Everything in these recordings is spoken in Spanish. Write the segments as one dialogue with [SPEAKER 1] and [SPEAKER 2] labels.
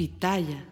[SPEAKER 1] Pitaya.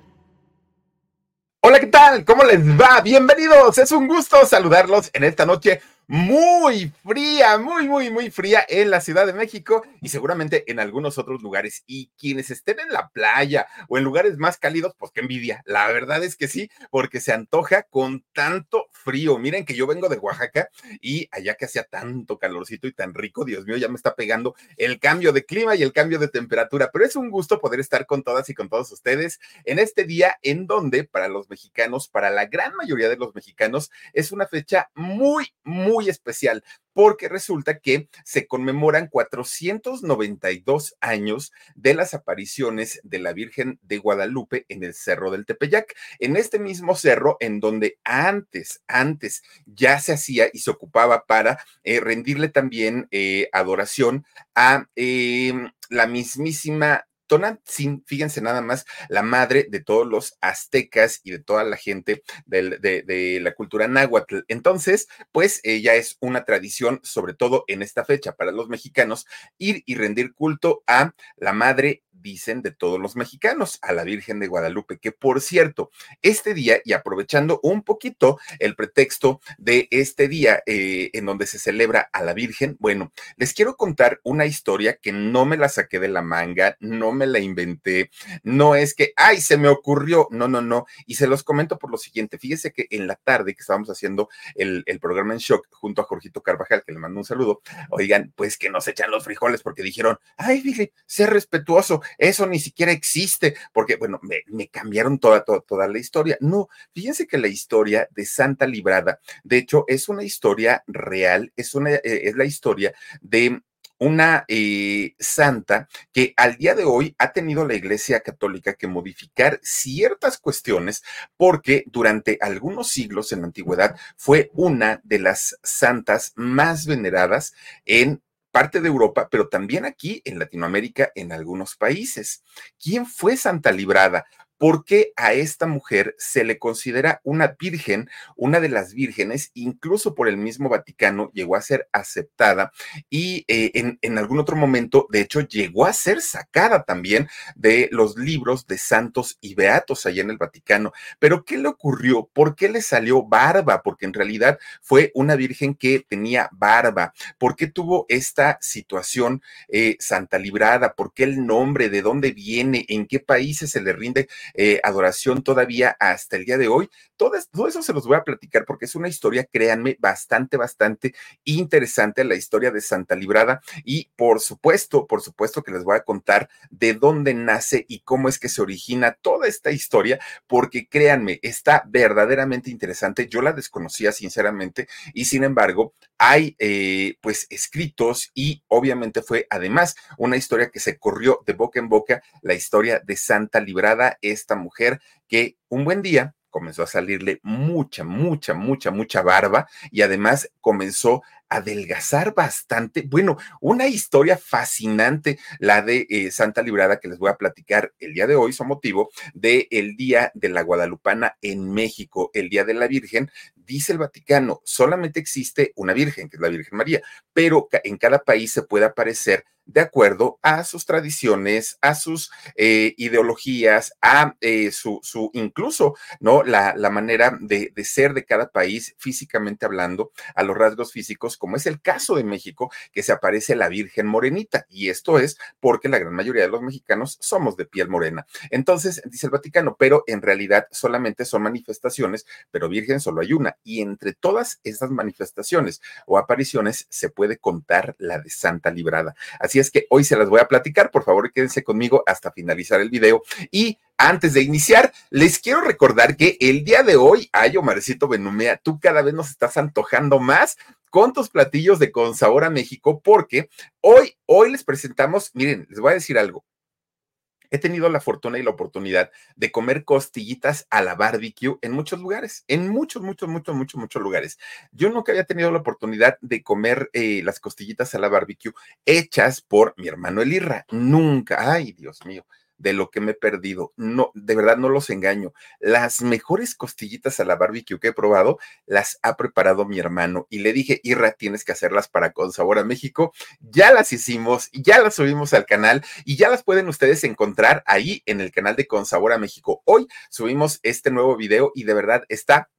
[SPEAKER 2] Hola, ¿qué tal? ¿Cómo les va? Bienvenidos. Es un gusto saludarlos en esta noche muy fría, muy, muy, muy fría en la Ciudad de México y seguramente en algunos otros lugares. Y quienes estén en la playa o en lugares más cálidos, pues qué envidia. La verdad es que sí, porque se antoja con tanto frío. Miren que yo vengo de Oaxaca y allá que hacía tanto calorcito y tan rico, Dios mío, ya me está pegando el cambio de clima y el cambio de temperatura. Pero es un gusto poder estar con todas y con todos ustedes en este día en donde para los mexicanos, para la gran mayoría de los mexicanos, es una fecha muy, muy especial porque resulta que se conmemoran 492 años de las apariciones de la Virgen de Guadalupe en el Cerro del Tepeyac, en este mismo cerro en donde antes, antes ya se hacía y se ocupaba para eh, rendirle también eh, adoración a eh, la mismísima Tonantzin, fíjense nada más, la madre de todos los aztecas y de toda la gente de, la cultura náhuatl. Entonces, pues ella es una tradición, sobre todo en esta fecha para los mexicanos, ir y rendir culto a la madre dicen de todos los mexicanos, a la Virgen de Guadalupe, que por cierto, este día, y aprovechando un poquito el pretexto de este día eh, en donde se celebra a la Virgen, bueno, les quiero contar una historia que no me la saqué de la manga, no me la inventé, no es que, ay, se me ocurrió, no, no, no, y se los comento por lo siguiente, fíjese que en la tarde que estábamos haciendo el, el programa en shock junto a Jorgito Carvajal, que le mando un saludo, oigan, pues que nos echan los frijoles porque dijeron, ay, dije, sé respetuoso, eso ni siquiera existe, porque, bueno, me, cambiaron toda, toda, la historia. No, fíjense que la historia de Santa Librada, de hecho, es una historia real, es, una, eh, es la historia de una eh, santa que al día de hoy ha tenido la Iglesia Católica que modificar ciertas cuestiones porque durante algunos siglos en la antigüedad fue una de las santas más veneradas en parte de Europa, pero también aquí en Latinoamérica, en algunos países. ¿Quién fue Santa Librada? ¿Por qué a esta mujer se le considera una virgen, una de las vírgenes, incluso por el mismo Vaticano llegó a ser aceptada y eh, en, en, algún otro momento, de hecho, llegó a ser sacada también de los libros de santos y beatos allá en el Vaticano? Pero ¿qué le ocurrió? ¿Por qué le salió barba? Porque en realidad fue una virgen que tenía barba. ¿Por qué tuvo esta situación eh, Santa Librada? ¿Por qué el nombre? ¿De dónde viene? ¿En qué países se le rinde? Eh, adoración todavía hasta el día de hoy. Todo, eso se los voy a platicar porque es una historia, créanme, bastante, bastante interesante, la historia de Santa Librada. Y por supuesto, por supuesto que les voy a contar de dónde nace y cómo es que se origina toda esta historia, porque créanme, está verdaderamente interesante. Yo la desconocía sinceramente y sin embargo, hay eh, pues escritos y obviamente fue además una historia que se corrió de boca en boca, la historia de Santa Librada, esta mujer que un buen día comenzó a salirle mucha, mucha, mucha, mucha barba y además comenzó adelgazar bastante. Bueno, una historia fascinante, la de eh, Santa Librada, que les voy a platicar el día de hoy, son motivo del el Día de la Guadalupana en México, el Día de la Virgen. Dice el Vaticano, solamente existe una Virgen, que es la Virgen María, pero en cada país se puede aparecer de acuerdo a sus tradiciones, a sus eh, ideologías, a eh, su, su, incluso, ¿no? La, la manera de, de, ser de cada país físicamente hablando, a los rasgos físicos como es el caso de México, que se aparece la Virgen Morenita. Y esto es porque la gran mayoría de los mexicanos somos de piel morena. Entonces, dice el Vaticano, pero en realidad solamente son manifestaciones, pero Virgen solo hay una. Y entre todas estas manifestaciones o apariciones se puede contar la de Santa Librada. Así es que hoy se las voy a platicar. Por favor, quédense conmigo hasta finalizar el video. Y antes de iniciar, les quiero recordar que el día de hoy, ay, Omarcito Benumea, tú cada vez nos estás antojando más con tus platillos de con sabor a México, porque hoy, hoy les presentamos, miren, les voy a decir algo. He tenido la fortuna y la oportunidad de comer costillitas a la barbecue en muchos lugares, en muchos, muchos, muchos, muchos, muchos lugares. Yo nunca había tenido la oportunidad de comer eh, las costillitas a la barbecue hechas por mi hermano Elirra. Nunca. Ay, Dios mío de lo que me he perdido. No, de verdad no los engaño. Las mejores costillitas a la barbecue que he probado las ha preparado mi hermano y le dije, Irra, tienes que hacerlas para Con Sabor a México. Ya las hicimos, ya las subimos al canal y ya las pueden ustedes encontrar ahí en el canal de Con Sabor a México. Hoy subimos este nuevo video y de verdad está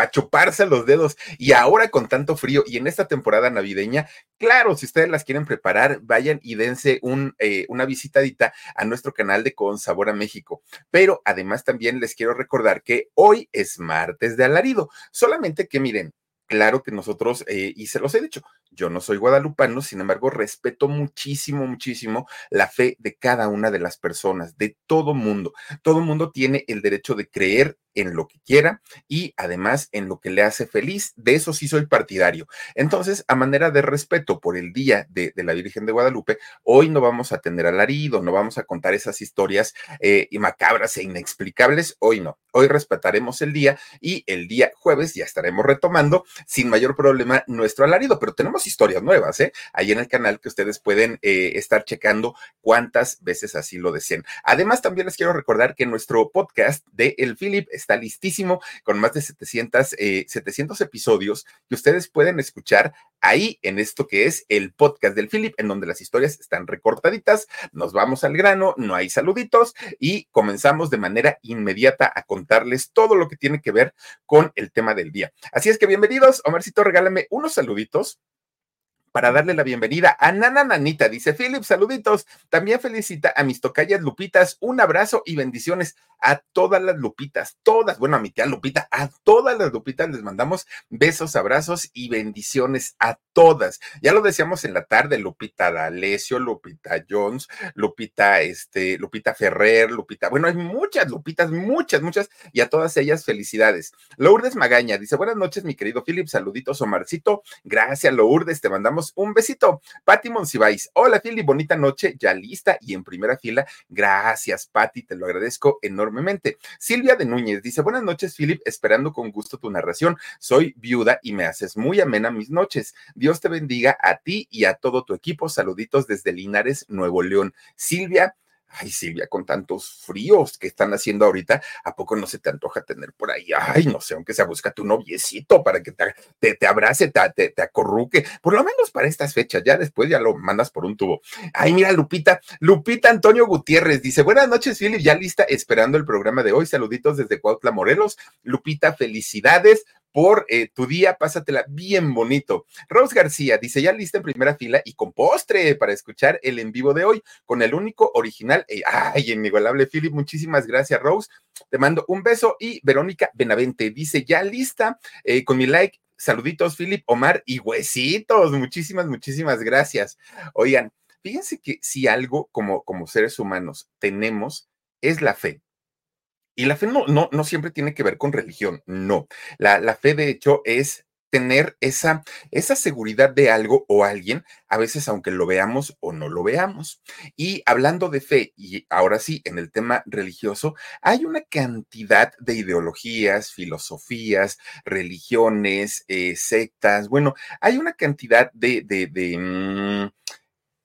[SPEAKER 2] para chuparse los dedos. Y ahora con tanto frío y en esta temporada navideña, claro, si ustedes las quieren preparar, vayan y dense un, eh, una visitadita a nuestro canal de Con Sabor a México. Pero además también les quiero recordar que hoy es martes de alarido. Solamente que miren, claro que nosotros, eh, y se los he dicho, yo no soy guadalupano, sin embargo, respeto muchísimo, muchísimo la fe de cada una de las personas, de todo mundo. Todo mundo tiene el derecho de creer en lo que quiera y además en lo que le hace feliz. De eso sí soy partidario. Entonces, a manera de respeto por el Día de, la Virgen de Guadalupe, hoy no vamos a tener alarido, no vamos a contar esas historias eh, macabras e inexplicables. Hoy no. Hoy respetaremos el día y el día jueves ya estaremos retomando sin mayor problema nuestro alarido, pero tenemos historias nuevas, ¿eh? Ahí en el canal que ustedes pueden eh, estar checando cuántas veces así lo deseen. Además, también les quiero recordar que nuestro podcast de El Philip está listísimo con más de 700, 700 eh, episodios que ustedes pueden escuchar ahí en esto que es el podcast del Philip, en donde las historias están recortaditas. Nos vamos al grano, no hay saluditos y comenzamos de manera inmediata a contarles todo lo que tiene que ver con el tema del día. Así es que bienvenidos. Omarcito, regálame unos saluditos para darle la bienvenida a Nana Nanita. Dice Philip, saluditos. También felicita a mis tocayas Lupitas. Un abrazo y bendiciones a todas las Lupitas, todas. Bueno, a mi tía Lupita, a todas las Lupitas les mandamos besos, abrazos y bendiciones a todas. Ya lo decíamos en la tarde, Lupita D'Alessio, Lupita Jones, Lupita, este, Lupita Ferrer, Lupita. Bueno, hay muchas Lupitas, muchas, muchas, y a todas ellas felicidades. Lourdes Magaña dice: Buenas noches, mi querido Philip. Saluditos, Omarcito. Gracias, Lourdes. Te mandamos un besito. Patti Monsiváis, hola Philly, bonita noche, ya lista y en primera fila. Gracias, Patti, te lo agradezco enormemente. Silvia de Núñez dice, buenas noches, Philip, esperando con gusto tu narración. Soy viuda y me haces muy amena mis noches. Dios te bendiga a ti y a todo tu equipo. Saluditos desde Linares, Nuevo León. Silvia, Ay, Silvia, con tantos fríos que están haciendo ahorita, ¿a poco no se te antoja tener por ahí? Ay, no sé, aunque sea busca tu noviecito para que te, te, abrace, te, acorruque, por lo menos para estas fechas, ya después ya lo mandas por un tubo. Ay, mira, Lupita, Lupita Antonio Gutiérrez dice, buenas noches, Philip, ya lista, esperando el programa de hoy, saluditos desde Cuautla, Morelos. Lupita, felicidades, por eh, tu día, pásatela bien bonito. Rose García dice, ya lista en primera fila y con postre para escuchar el en vivo de hoy, con el único original, eh, ay, inigualable Philip, muchísimas gracias Rose, te mando un beso. Y Verónica Benavente dice, ya lista, eh, con mi like, saluditos Philip, Omar y huesitos, muchísimas, muchísimas gracias. Oigan, fíjense que si algo como, como seres humanos tenemos es la fe y la fe no, no, no siempre tiene que ver con religión, no. La, la fe, de hecho, es tener esa, esa seguridad de algo o alguien, a veces aunque lo veamos o no lo veamos. Y hablando de fe, y ahora sí, en el tema religioso, hay una cantidad de ideologías, filosofías, religiones, eh, sectas, bueno, hay una cantidad de, mm,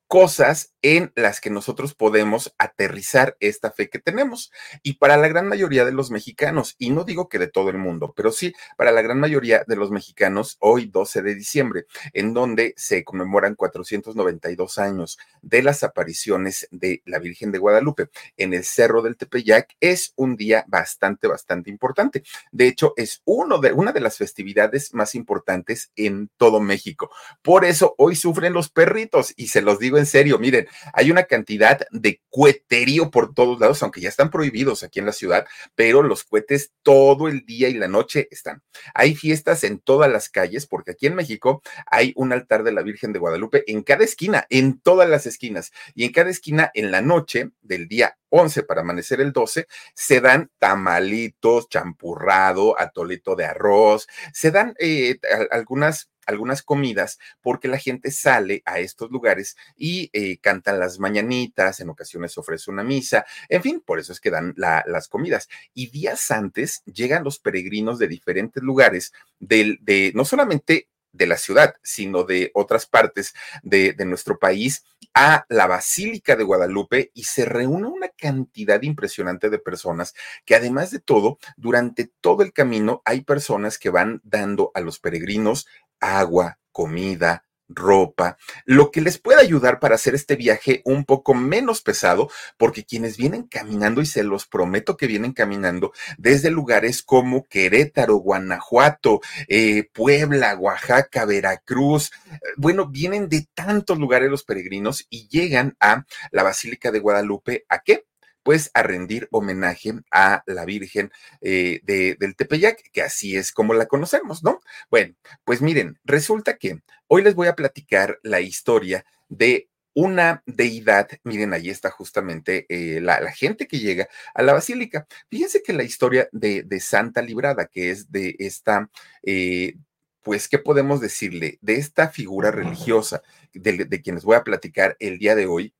[SPEAKER 2] cosas en las que nosotros podemos aterrizar esta fe que tenemos. Y para la gran mayoría de los mexicanos, y no digo que de todo el mundo, pero sí para la gran mayoría de los mexicanos, hoy 12 de diciembre, en donde se conmemoran 492 años de las apariciones de la Virgen de Guadalupe en el Cerro del Tepeyac, es un día bastante, bastante importante. De hecho, es uno de, una de las festividades más importantes en todo México. Por eso hoy sufren los perritos, y se los digo en serio, miren, hay una cantidad de cueterío por todos lados, aunque ya están prohibidos aquí en la ciudad, pero los cohetes todo el día y la noche están. Hay fiestas en todas las calles, porque aquí en México hay un altar de la Virgen de Guadalupe en cada esquina, en todas las esquinas, y en cada esquina en la noche del día 11 para amanecer el 12, se dan tamalitos, champurrado, atolito de arroz, se dan eh, algunas algunas comidas porque la gente sale a estos lugares y eh, cantan las mañanitas, en ocasiones ofrece una misa, en fin, por eso es que dan las comidas. Y días antes llegan los peregrinos de diferentes lugares, del, de no solamente de la ciudad, sino de otras partes de nuestro país a la Basílica de Guadalupe y se reúne una cantidad impresionante de personas que además de todo, durante todo el camino hay personas que van dando a los peregrinos agua, comida, ropa, lo que les pueda ayudar para hacer este viaje un poco menos pesado, porque quienes vienen caminando, y se los prometo que vienen caminando desde lugares como Querétaro, Guanajuato, eh, Puebla, Oaxaca, Veracruz, eh, bueno, vienen de tantos lugares los peregrinos y llegan a la Basílica de Guadalupe, ¿a qué? Pues a rendir homenaje a la Virgen eh, de, del Tepeyac, que así es como la conocemos, ¿no? Bueno, pues miren, resulta que hoy les voy a platicar la historia de una deidad, miren, ahí está justamente eh, la, gente que llega a la basílica. Fíjense que la historia de, Santa Librada, que es de esta, eh, pues, ¿qué podemos decirle? De esta figura religiosa de, de quienes voy a platicar el día de hoy,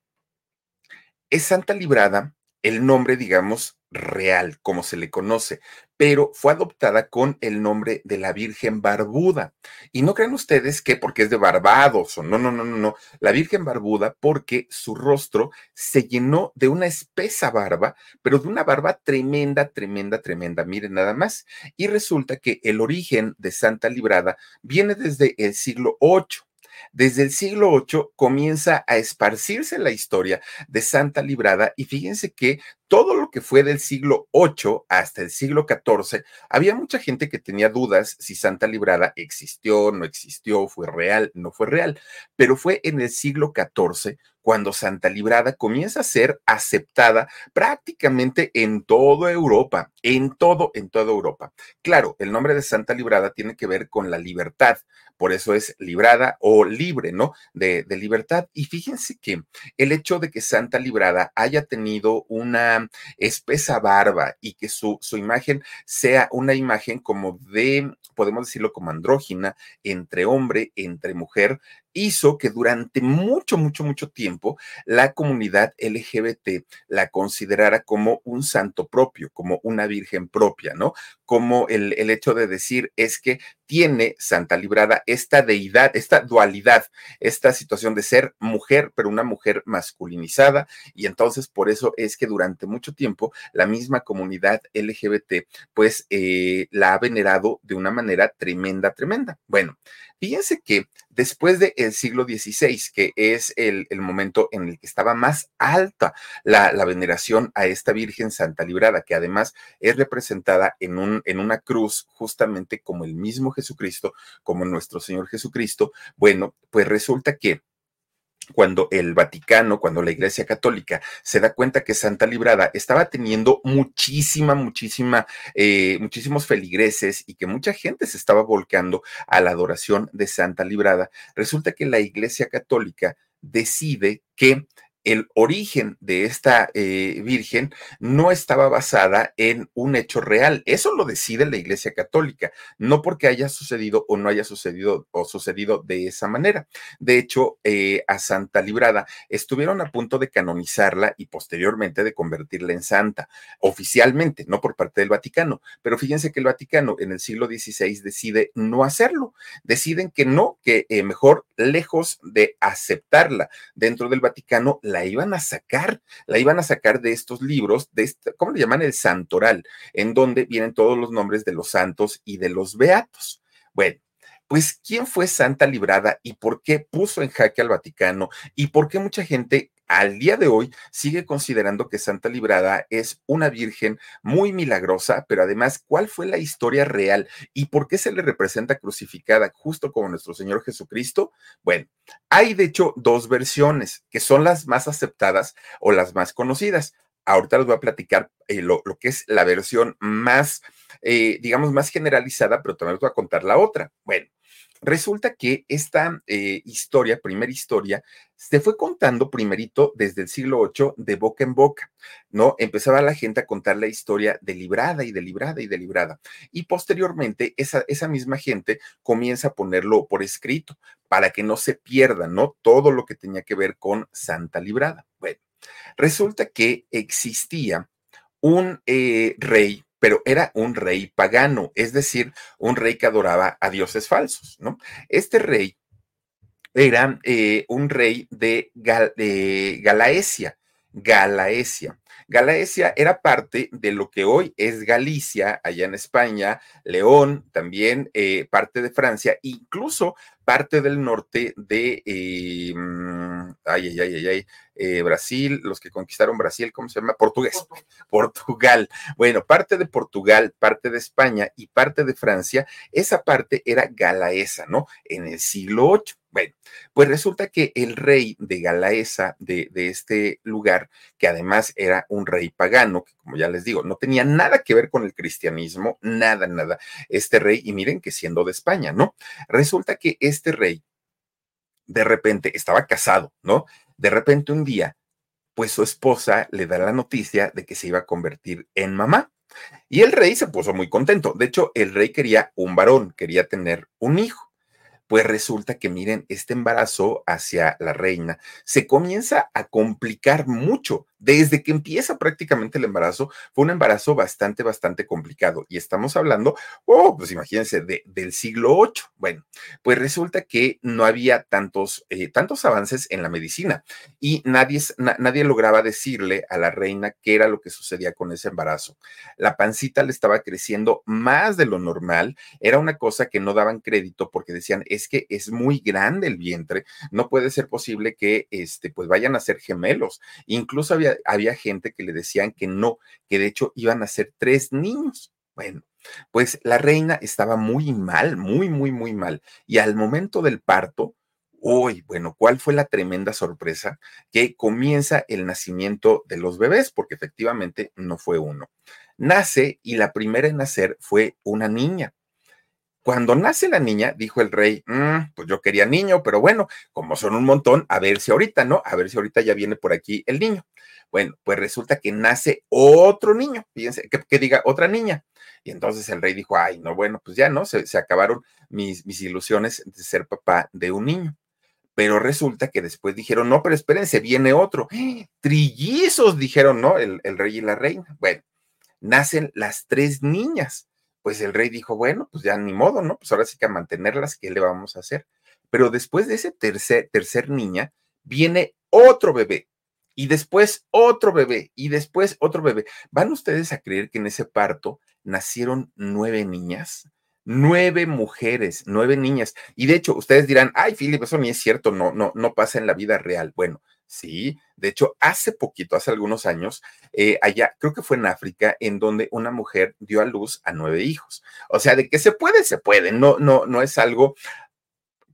[SPEAKER 2] es Santa Librada el nombre, digamos, real, como se le conoce, pero fue adoptada con el nombre de la Virgen Barbuda. Y no crean ustedes que porque es de Barbados o no, no, no, no, no, la Virgen Barbuda porque su rostro se llenó de una espesa barba, pero de una barba tremenda, tremenda, tremenda, miren nada más. Y resulta que el origen de Santa Librada viene desde el siglo VIII desde el siglo VIII comienza a esparcirse la historia de Santa Librada y fíjense que todo lo que fue del siglo VIII hasta el siglo XIV, había mucha gente que tenía dudas si Santa Librada existió, no existió, fue real, no fue real, pero fue en el siglo XIV cuando Santa Librada comienza a ser aceptada prácticamente en toda Europa, en todo, en toda Europa. Claro, el nombre de Santa Librada tiene que ver con la libertad, por eso es librada o libre, ¿no? De, de libertad. Y fíjense que el hecho de que Santa Librada haya tenido una espesa barba y que su, su imagen sea una imagen como de, podemos decirlo como andrógina, entre hombre, entre mujer, hizo que durante mucho, mucho, mucho tiempo la comunidad LGBT la considerara como un santo propio, como una virgen propia, ¿no? Como el, el hecho de decir es que tiene Santa Librada esta deidad, esta dualidad, esta situación de ser mujer, pero una mujer masculinizada. Y entonces por eso es que durante mucho tiempo la misma comunidad LGBT pues eh, la ha venerado de una manera tremenda, tremenda. Bueno, fíjense que después del siglo XVI, que es el, momento en el que estaba más alta la, la, veneración a esta Virgen Santa Librada, que además es representada en, un, en una cruz justamente como el mismo Jesucristo, como nuestro Señor Jesucristo, bueno, pues resulta que cuando el Vaticano, cuando la Iglesia Católica se da cuenta que Santa Librada estaba teniendo muchísima, muchísima, eh, muchísimos feligreses y que mucha gente se estaba volcando a la adoración de Santa Librada, resulta que la Iglesia Católica decide que el origen de esta eh, Virgen no estaba basada en un hecho real. Eso lo decide la Iglesia Católica, no porque haya sucedido o no haya sucedido o sucedido de esa manera. De hecho, eh, a Santa Librada estuvieron a punto de canonizarla y posteriormente de convertirla en santa, oficialmente, no por parte del Vaticano. Pero fíjense que el Vaticano en el siglo XVI decide no hacerlo. Deciden que no, que eh, mejor lejos de aceptarla dentro del Vaticano, la iban a sacar, la iban a sacar de estos libros, de este, ¿cómo le llaman? El santoral, en donde vienen todos los nombres de los santos y de los beatos. Bueno, pues, ¿quién fue Santa Librada y por qué puso en jaque al Vaticano y por qué mucha gente al día de hoy sigue considerando que Santa Librada es una virgen muy milagrosa, pero además, ¿cuál fue la historia real y por qué se le representa crucificada justo como nuestro Señor Jesucristo? Bueno, hay de hecho dos versiones que son las más aceptadas o las más conocidas. Ahorita les voy a platicar eh, lo, lo, que es la versión más, eh, digamos, más generalizada, pero también les voy a contar la otra. Bueno, Resulta que esta eh, historia, primera historia, se fue contando primerito desde el siglo VIII de boca en boca, ¿no? Empezaba la gente a contar la historia delibrada y delibrada y delibrada. Y posteriormente esa, misma gente comienza a ponerlo por escrito para que no se pierda, ¿no? Todo lo que tenía que ver con Santa Librada. Bueno, resulta que existía un eh, rey pero era un rey pagano, es decir, un rey que adoraba a dioses falsos, ¿no? Este rey era eh, un rey de, de Galaesia, Galaesia. Galaesia era parte de lo que hoy es Galicia, allá en España, León, también eh, parte de Francia, incluso parte del norte de, eh, mm, ay, ay, ay, ay, eh, Brasil, los que conquistaron Brasil, ¿cómo se llama? Portugués, Portugal. Bueno, parte de Portugal, parte de España y parte de Francia, esa parte era galaesa, ¿no? En el siglo VIII. Bueno, pues resulta que el rey de Galaesa, de, de, este lugar, que además era un rey pagano, que como ya les digo, no tenía nada que ver con el cristianismo, nada, nada, este rey, y miren que siendo de España, ¿no? Resulta que este rey de repente estaba casado, ¿no? De repente un día, pues su esposa le da la noticia de que se iba a convertir en mamá. Y el rey se puso muy contento. De hecho, el rey quería un varón, quería tener un hijo. Pues resulta que, miren, este embarazo hacia la reina se comienza a complicar mucho. Desde que empieza prácticamente el embarazo, fue un embarazo bastante, bastante complicado. Y estamos hablando, oh, pues imagínense, de, del siglo VIII. Bueno, pues resulta que no había tantos, eh, tantos avances en la medicina y nadie, na, nadie lograba decirle a la reina qué era lo que sucedía con ese embarazo. La pancita le estaba creciendo más de lo normal. Era una cosa que no daban crédito porque decían, es que es muy grande el vientre, no puede ser posible que este, pues vayan a ser gemelos. Incluso había había, gente que le decían que no, que de hecho iban a ser tres niños. Bueno, pues la reina estaba muy mal, muy, muy, muy mal. Y al momento del parto, Uy, bueno, ¿cuál fue la tremenda sorpresa? Que comienza el nacimiento de los bebés, porque efectivamente no fue uno. Nace y la primera en nacer fue una niña. Cuando nace la niña, dijo el rey, mm, pues yo quería niño, pero bueno, como son un montón, a ver si ahorita, ¿no? A ver si ahorita ya viene por aquí el niño. Bueno, pues resulta que nace otro niño, fíjense, que, diga otra niña. Y entonces el rey dijo, ay, no, bueno, pues ya no, se, acabaron mis, ilusiones de ser papá de un niño pero resulta que después dijeron, no, pero espérense, viene otro. Trillizos, dijeron, ¿no? El, el, rey y la reina. Bueno, nacen las tres niñas pues el rey dijo, bueno, pues ya ni modo, ¿no? Pues ahora sí que a mantenerlas, ¿qué le vamos a hacer? Pero después de ese tercer, tercer niña, viene otro bebé, y después otro bebé, y después otro bebé. ¿Van ustedes a creer que en ese parto nacieron nueve niñas? Nueve mujeres, nueve niñas. Y de hecho, ustedes dirán, ay, Philip, eso ni es cierto, no, no, no pasa en la vida real. Bueno, Sí, de hecho, hace poquito, hace algunos años, eh, allá, creo que fue en África, en donde una mujer dio a luz a nueve hijos. O sea, de que se puede, se puede. No, no, no es algo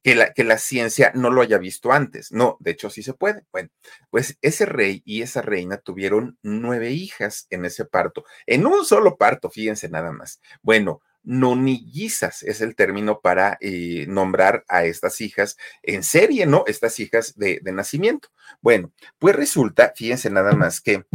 [SPEAKER 2] que la, que la ciencia no lo haya visto antes. No, de hecho, sí se puede. Bueno, pues ese rey y esa reina tuvieron nueve hijas en ese parto, en un solo parto, fíjense nada más. Bueno, nonillizas es el término para eh, nombrar a estas hijas en serie, ¿no? Estas hijas de, nacimiento. Bueno, pues resulta, fíjense nada más que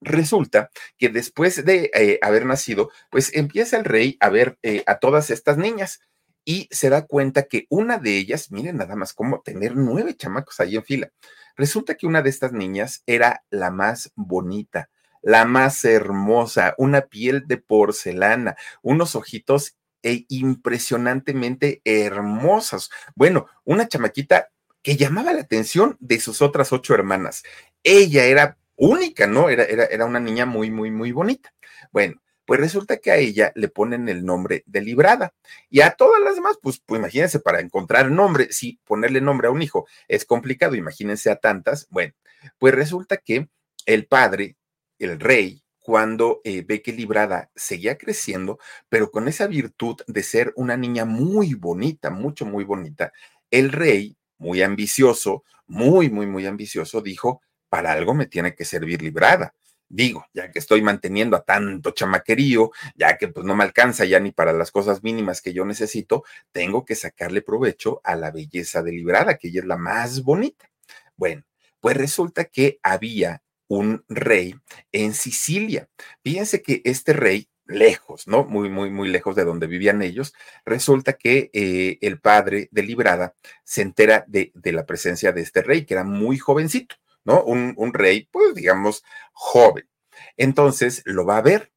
[SPEAKER 2] resulta que después de eh, haber nacido, pues empieza el rey a ver eh, a todas estas niñas y se da cuenta que una de ellas, miren nada más cómo tener nueve chamacos ahí en fila, resulta que una de estas niñas era la más bonita, la más hermosa, una piel de porcelana, unos ojitos e impresionantemente hermosos. Bueno, una chamaquita que llamaba la atención de sus otras ocho hermanas. Ella era única, ¿no? Era, era, era una niña muy, muy, muy bonita. Bueno, pues resulta que a ella le ponen el nombre de Librada y a todas las demás, pues, pues imagínense, para encontrar nombre, si ponerle nombre a un hijo es complicado, imagínense a tantas. Bueno, pues resulta que el padre el rey, cuando eh, ve que Librada seguía creciendo, pero con esa virtud de ser una niña muy bonita, mucho, muy bonita, el rey, muy ambicioso, muy, muy, muy ambicioso, dijo, para algo me tiene que servir Librada. Digo, ya que estoy manteniendo a tanto chamaquerío, ya que pues no me alcanza ya ni para las cosas mínimas que yo necesito, tengo que sacarle provecho a la belleza de Librada, que ella es la más bonita. Bueno, pues resulta que había un rey en Sicilia. Fíjense que este rey, lejos, ¿no? Muy, muy, muy lejos de donde vivían ellos, resulta que eh, el padre de Librada se entera de, de, la presencia de este rey, que era muy jovencito, ¿no? Un, un rey, pues digamos, joven. Entonces lo va a ver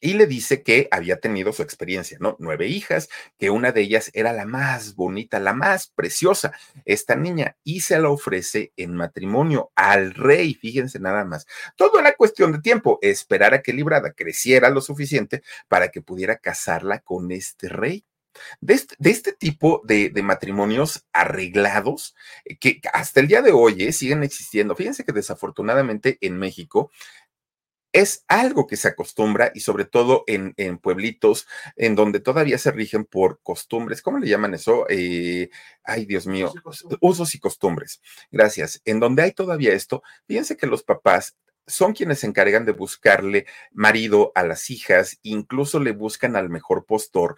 [SPEAKER 2] y le dice que había tenido su experiencia, ¿no? Nueve hijas, que una de ellas era la más bonita, la más preciosa, esta niña, y se la ofrece en matrimonio al rey, fíjense nada más. Todo era cuestión de tiempo, esperar a que Librada creciera lo suficiente para que pudiera casarla con este rey. De este, de este, tipo de, de, matrimonios arreglados, eh, que hasta el día de hoy eh, siguen existiendo. Fíjense que desafortunadamente en México es algo que se acostumbra y sobre todo en, en, pueblitos en donde todavía se rigen por costumbres, ¿cómo le llaman eso? Eh, ay, Dios mío, usos y costumbres. Gracias. En donde hay todavía esto, fíjense que los papás son quienes se encargan de buscarle marido a las hijas, incluso le buscan al mejor postor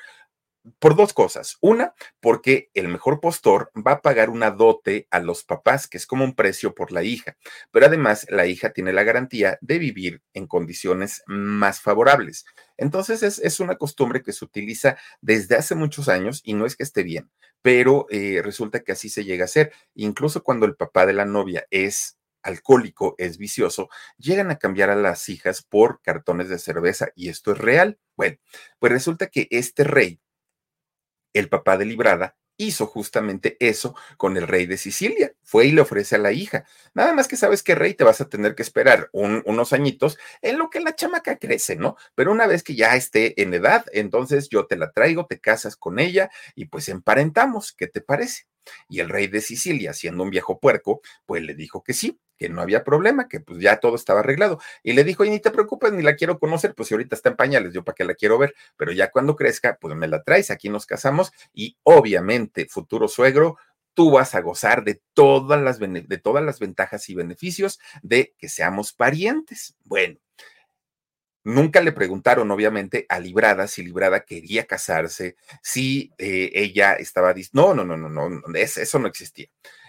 [SPEAKER 2] por dos cosas. Una, porque el mejor postor va a pagar una dote a los papás, que es como un precio por la hija, pero además la hija tiene la garantía de vivir en condiciones más favorables. Entonces es, una costumbre que se utiliza desde hace muchos años y no es que esté bien, pero eh, resulta que así se llega a hacer. Incluso cuando el papá de la novia es alcohólico, es vicioso, llegan a cambiar a las hijas por cartones de cerveza y esto es real. Bueno, pues resulta que este rey el papá de Librada hizo justamente eso con el rey de Sicilia. Fue y le ofrece a la hija. Nada más que sabes que rey te vas a tener que esperar unos añitos en lo que la chamaca crece, ¿no? Pero una vez que ya esté en edad, entonces yo te la traigo, te casas con ella y pues emparentamos. ¿Qué te parece? Y el rey de Sicilia, siendo un viejo puerco, pues le dijo que sí, que no había problema, que pues ya todo estaba arreglado. Y le dijo, y ni te preocupes, ni la quiero conocer, pues si ahorita está en pañales, yo para qué la quiero ver, pero ya cuando crezca, pues me la traes, aquí nos casamos y obviamente, futuro suegro, tú vas a gozar de todas las, de todas las ventajas y beneficios de que seamos parientes. Bueno, Nunca le preguntaron, obviamente, a Librada si Librada quería casarse, si eh, ella estaba... No, no, no, no, no, eso no existía.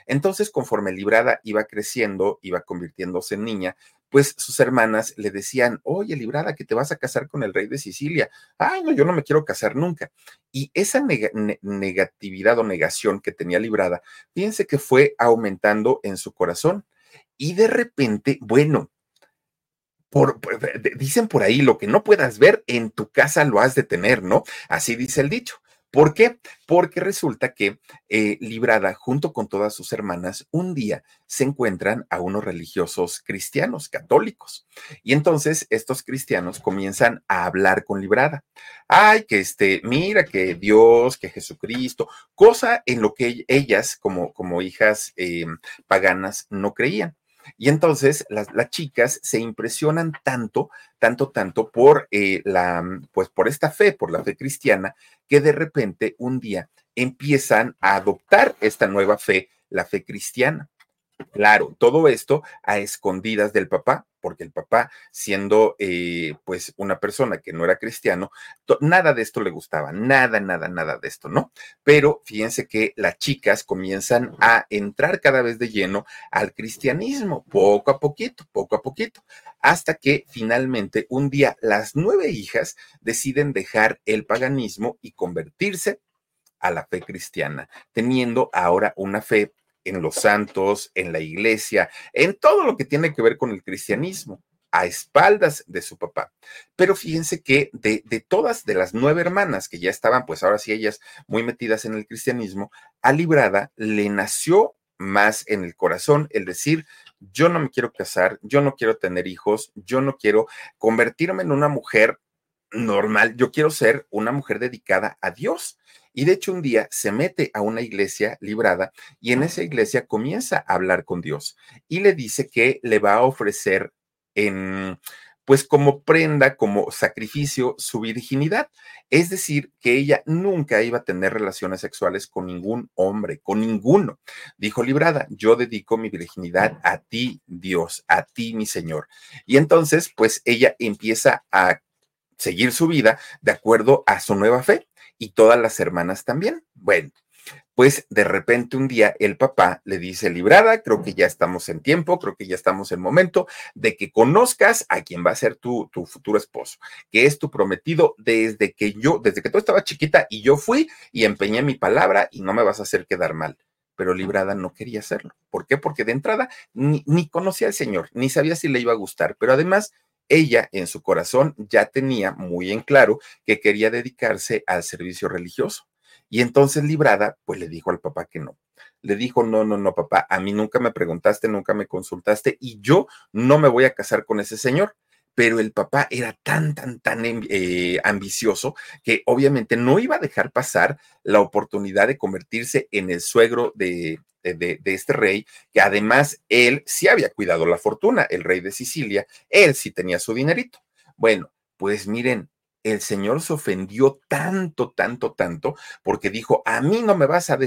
[SPEAKER 2] Entonces, conforme Librada iba creciendo, iba convirtiéndose en niña, pues sus hermanas le decían, oye, Librada, que te vas a casar con el rey de Sicilia. Ay, no, yo no me quiero casar nunca. Y esa negatividad o negación que tenía Librada, fíjense que fue aumentando en su corazón. Y de repente, bueno, dicen por ahí, lo que no puedas ver en tu casa lo has de tener, ¿no? Así dice el dicho. ¿Por qué? Porque resulta que eh, Librada, junto con todas sus hermanas, un día se encuentran a unos religiosos cristianos, católicos. Y entonces estos cristianos comienzan a hablar con Librada. Ay, que este, mira, que Dios, que Jesucristo, cosa en lo que ellas, como, como hijas eh, paganas, no creían. Y entonces las, chicas se impresionan tanto, tanto, tanto por eh, la, pues por esta fe, por la fe cristiana, que de repente un día empiezan a adoptar esta nueva fe, la fe cristiana. Claro, todo esto a escondidas del papá, porque el papá, siendo eh, pues una persona que no era cristiano, nada de esto le gustaba, nada, nada, nada de esto, ¿no? Pero fíjense que las chicas comienzan a entrar cada vez de lleno al cristianismo, poco a poquito, poco a poquito, hasta que finalmente un día las nueve hijas deciden dejar el paganismo y convertirse a la fe cristiana, teniendo ahora una fe en los santos, en la iglesia, en todo lo que tiene que ver con el cristianismo a espaldas de su papá. Pero fíjense que de, de, todas, de las nueve hermanas que ya estaban, pues ahora sí ellas muy metidas en el cristianismo, a Librada le nació más en el corazón el decir, yo no me quiero casar, yo no quiero tener hijos, yo no quiero convertirme en una mujer normal, yo quiero ser una mujer dedicada a Dios. Y de hecho un día se mete a una iglesia librada y en esa iglesia comienza a hablar con Dios y le dice que le va a ofrecer en pues como prenda, como sacrificio, su virginidad. Es decir, que ella nunca iba a tener relaciones sexuales con ningún hombre, con ninguno. Dijo Librada, yo dedico mi virginidad a ti, Dios, a ti, mi Señor. Y entonces, pues ella empieza a seguir su vida de acuerdo a su nueva fe y todas las hermanas también. Bueno, pues de repente un día el papá le dice, Librada, creo que ya estamos en tiempo, creo que ya estamos en momento de que conozcas a quien va a ser tu, tu futuro esposo, que es tu prometido desde que yo, desde que tú estabas chiquita y yo fui y empeñé mi palabra y no me vas a hacer quedar mal. Pero Librada no quería hacerlo. ¿Por qué? Porque de entrada ni, ni conocía al Señor, ni sabía si le iba a gustar, pero además ella en su corazón ya tenía muy en claro que quería dedicarse al servicio religioso. Y entonces Librada, pues le dijo al papá que no. Le dijo, no, no, no, papá, a mí nunca me preguntaste, nunca me consultaste y yo no me voy a casar con ese señor pero el papá era tan, tan, tan eh, ambicioso que obviamente no iba a dejar pasar la oportunidad de convertirse en el suegro de, de, este rey, que además él sí había cuidado la fortuna, el rey de Sicilia, él sí tenía su dinerito. Bueno, pues miren, el Señor se ofendió tanto, tanto, tanto, porque dijo, a mí no me vas a,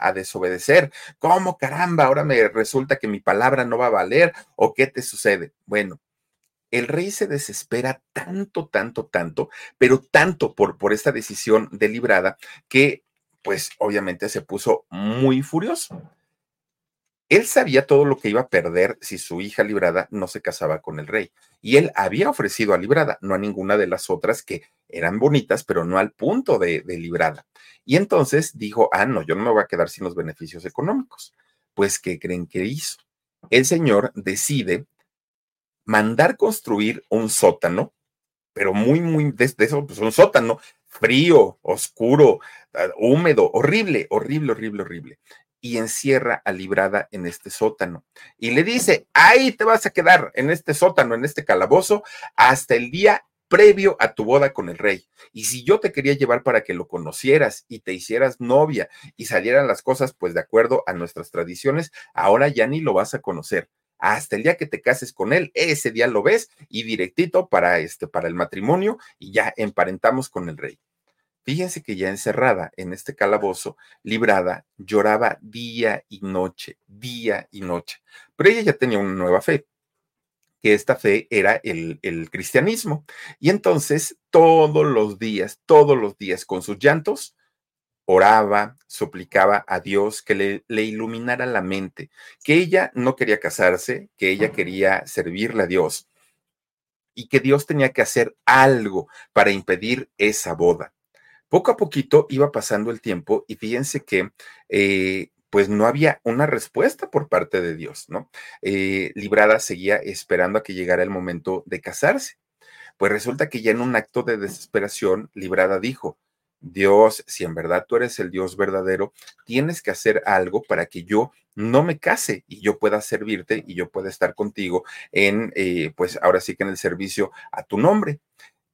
[SPEAKER 2] a, desobedecer. ¿Cómo caramba? Ahora me resulta que mi palabra no va a valer o qué te sucede. Bueno, el rey se desespera tanto, tanto, tanto, pero tanto por, por esta decisión deliberada que, pues, obviamente se puso muy furioso. Él sabía todo lo que iba a perder si su hija Librada no se casaba con el rey. Y él había ofrecido a Librada, no a ninguna de las otras que eran bonitas, pero no al punto de, de Librada. Y entonces dijo, ah, no, yo no me voy a quedar sin los beneficios económicos. Pues, ¿qué creen que hizo? El señor decide mandar construir un sótano, pero muy, muy, de, eso, pues un sótano frío, oscuro, ah, húmedo, horrible, horrible, horrible, horrible y encierra a Librada en este sótano. Y le dice, ahí te vas a quedar en este sótano, en este calabozo, hasta el día previo a tu boda con el rey. Y si yo te quería llevar para que lo conocieras y te hicieras novia y salieran las cosas pues de acuerdo a nuestras tradiciones, ahora ya ni lo vas a conocer. Hasta el día que te cases con él, ese día lo ves y directito para este para el matrimonio y ya emparentamos con el rey. Fíjense que ya encerrada en este calabozo, librada, lloraba día y noche, día y noche. Pero ella ya tenía una nueva fe, que esta fe era el, el cristianismo. Y entonces todos los días, todos los días, con sus llantos, oraba, suplicaba a Dios que le, le, iluminara la mente, que ella no quería casarse, que ella quería servirle a Dios y que Dios tenía que hacer algo para impedir esa boda. Poco a poquito iba pasando el tiempo y fíjense que eh, pues no había una respuesta por parte de Dios, ¿no? Eh, Librada seguía esperando a que llegara el momento de casarse. Pues resulta que ya en un acto de desesperación, Librada dijo, Dios, si en verdad tú eres el Dios verdadero, tienes que hacer algo para que yo no me case y yo pueda servirte y yo pueda estar contigo en, eh, pues ahora sí que en el servicio a tu nombre.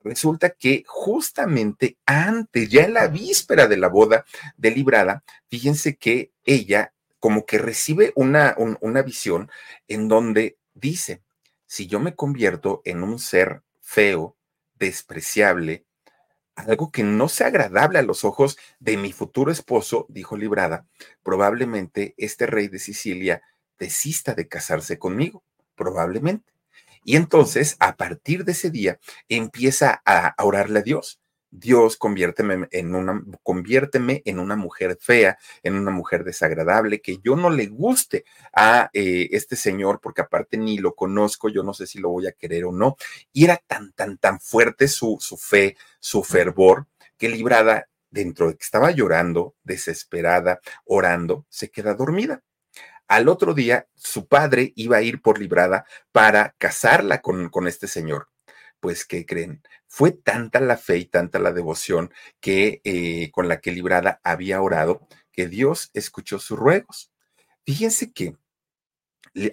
[SPEAKER 2] Resulta que justamente antes, ya en la víspera de la boda de Librada, fíjense que ella como que recibe una, una visión en donde dice, si yo me convierto en un ser feo, despreciable, algo que no sea agradable a los ojos de mi futuro esposo, dijo Librada, probablemente este rey de Sicilia desista de casarse conmigo, probablemente. Y entonces, a partir de ese día, empieza a orarle a Dios. Dios, conviérteme en una, conviérteme en una mujer fea, en una mujer desagradable, que yo no le guste a eh, este señor, porque aparte ni lo conozco, yo no sé si lo voy a querer o no. Y era tan, tan, tan fuerte su, su fe, su fervor, que librada dentro de que estaba llorando, desesperada, orando, se queda dormida. Al otro día, su padre iba a ir por librada para casarla con, con este señor. Pues, ¿qué creen? Fue tanta la fe y tanta la devoción que eh, con la que librada había orado que Dios escuchó sus ruegos. Fíjense que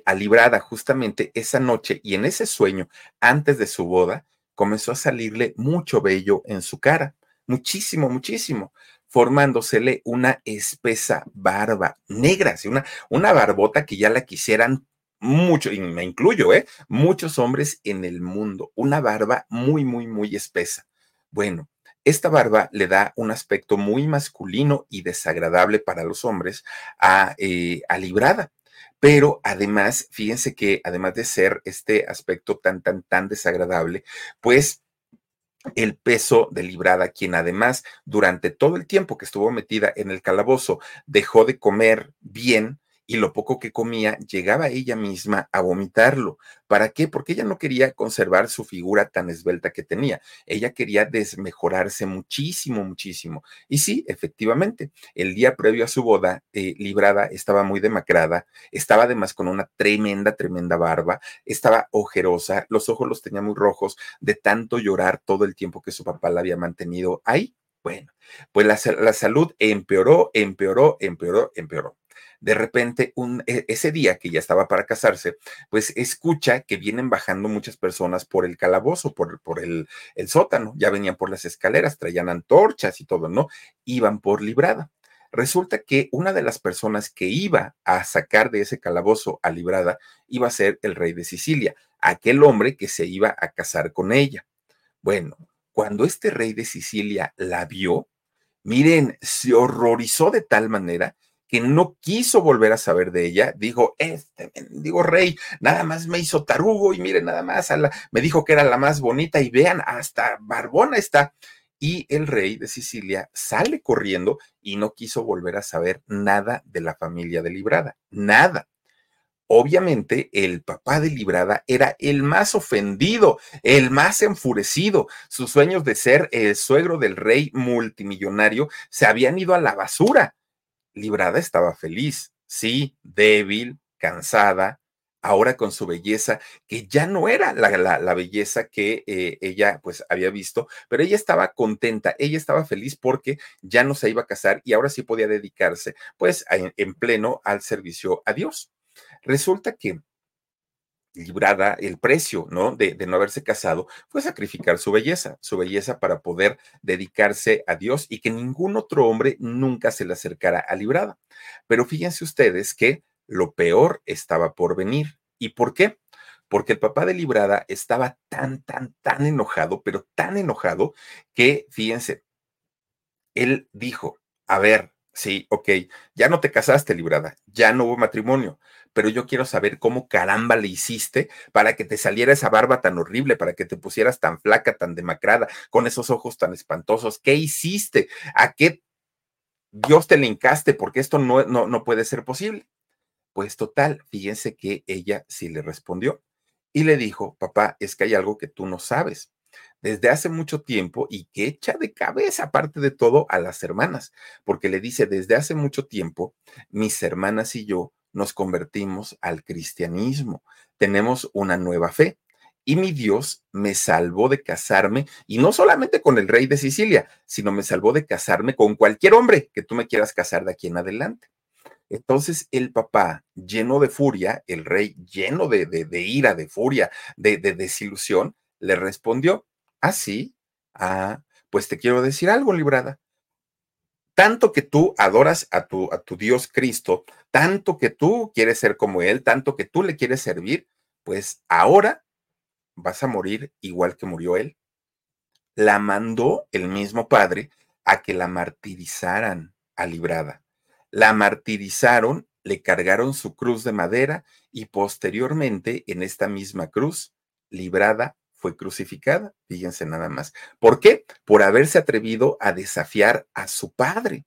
[SPEAKER 2] a librada justamente esa noche y en ese sueño antes de su boda comenzó a salirle mucho vello en su cara, muchísimo, muchísimo formándosele una espesa barba negra, así una, una barbota que ya la quisieran mucho, y me incluyo, ¿eh? Muchos hombres en el mundo, una barba muy, muy, muy espesa. Bueno, esta barba le da un aspecto muy masculino y desagradable para los hombres a, eh, a Librada. Pero además, fíjense que además de ser este aspecto tan, tan, tan desagradable, pues el peso de Librada, quien además durante todo el tiempo que estuvo metida en el calabozo dejó de comer bien y lo poco que comía llegaba ella misma a vomitarlo. ¿Para qué? Porque ella no quería conservar su figura tan esbelta que tenía. Ella quería desmejorarse muchísimo, muchísimo. Y sí, efectivamente, el día previo a su boda, eh, Librada estaba muy demacrada, estaba además con una tremenda, tremenda barba, estaba ojerosa, los ojos los tenía muy rojos de tanto llorar todo el tiempo que su papá la había mantenido ahí. Bueno, pues la, la salud empeoró, empeoró, empeoró, empeoró de repente un, e, ese día que ya estaba para casarse, pues escucha que vienen bajando muchas personas por el calabozo, por, por el, el sótano, ya venían por las escaleras, traían antorchas y todo, ¿no? Iban por librada. Resulta que una de las personas que iba a sacar de ese calabozo a librada iba a ser el rey de Sicilia, aquel hombre que se iba a casar con ella. Bueno, cuando este rey de Sicilia la vio, miren, se horrorizó de tal manera que no quiso volver a saber de ella, dijo, este digo rey, nada más me hizo tarugo y miren, nada más me dijo que era la más bonita y vean, hasta barbona está. Y el rey de Sicilia sale corriendo y no quiso volver a saber nada de la familia de Librada, nada. Obviamente, el papá de Librada era el más ofendido, el más enfurecido. Sus sueños de ser el suegro del rey multimillonario se habían ido a la basura Librada estaba feliz, sí, débil, cansada, ahora con su belleza, que ya no era la, belleza que eh, ella pues había visto, pero ella estaba contenta, ella estaba feliz porque ya no se iba a casar y ahora sí podía dedicarse pues en pleno al servicio a Dios. Resulta que librada el precio, ¿no? De, no haberse casado, fue sacrificar su belleza, su belleza para poder dedicarse a Dios y que ningún otro hombre nunca se le acercara a librada. Pero fíjense ustedes que lo peor estaba por venir. ¿Y por qué? Porque el papá de Librada estaba tan, tan, tan enojado, pero tan enojado que, fíjense, él dijo, a ver, sí, ok, ya no te casaste, Librada, ya no hubo matrimonio, pero yo quiero saber cómo caramba le hiciste para que te saliera esa barba tan horrible, para que te pusieras tan flaca, tan demacrada, con esos ojos tan espantosos. ¿Qué hiciste? ¿A qué Dios te linkaste? Porque esto no, no, no puede ser posible. Pues total, fíjense que ella sí le respondió y le dijo, papá, es que hay algo que tú no sabes desde hace mucho tiempo y que echa de cabeza, aparte de todo, a las hermanas, porque le dice, desde hace mucho tiempo, mis hermanas y yo nos convertimos al cristianismo, tenemos una nueva fe. Y mi Dios me salvó de casarme, y no solamente con el rey de Sicilia, sino me salvó de casarme con cualquier hombre que tú me quieras casar de aquí en adelante. Entonces el papá, lleno de furia, el rey lleno de, de, ira, de furia, de, de, desilusión, le respondió, así, ah, ah, pues te quiero decir algo, librada tanto que tú adoras a tu, a tu Dios Cristo, tanto que tú quieres ser como Él, tanto que tú le quieres servir, pues ahora vas a morir igual que murió Él. La mandó el mismo Padre a que la martirizaran a Librada. La martirizaron, le cargaron su cruz de madera y posteriormente en esta misma cruz, Librada fue crucificada, fíjense nada más. ¿Por qué? Por haberse atrevido a desafiar a su padre.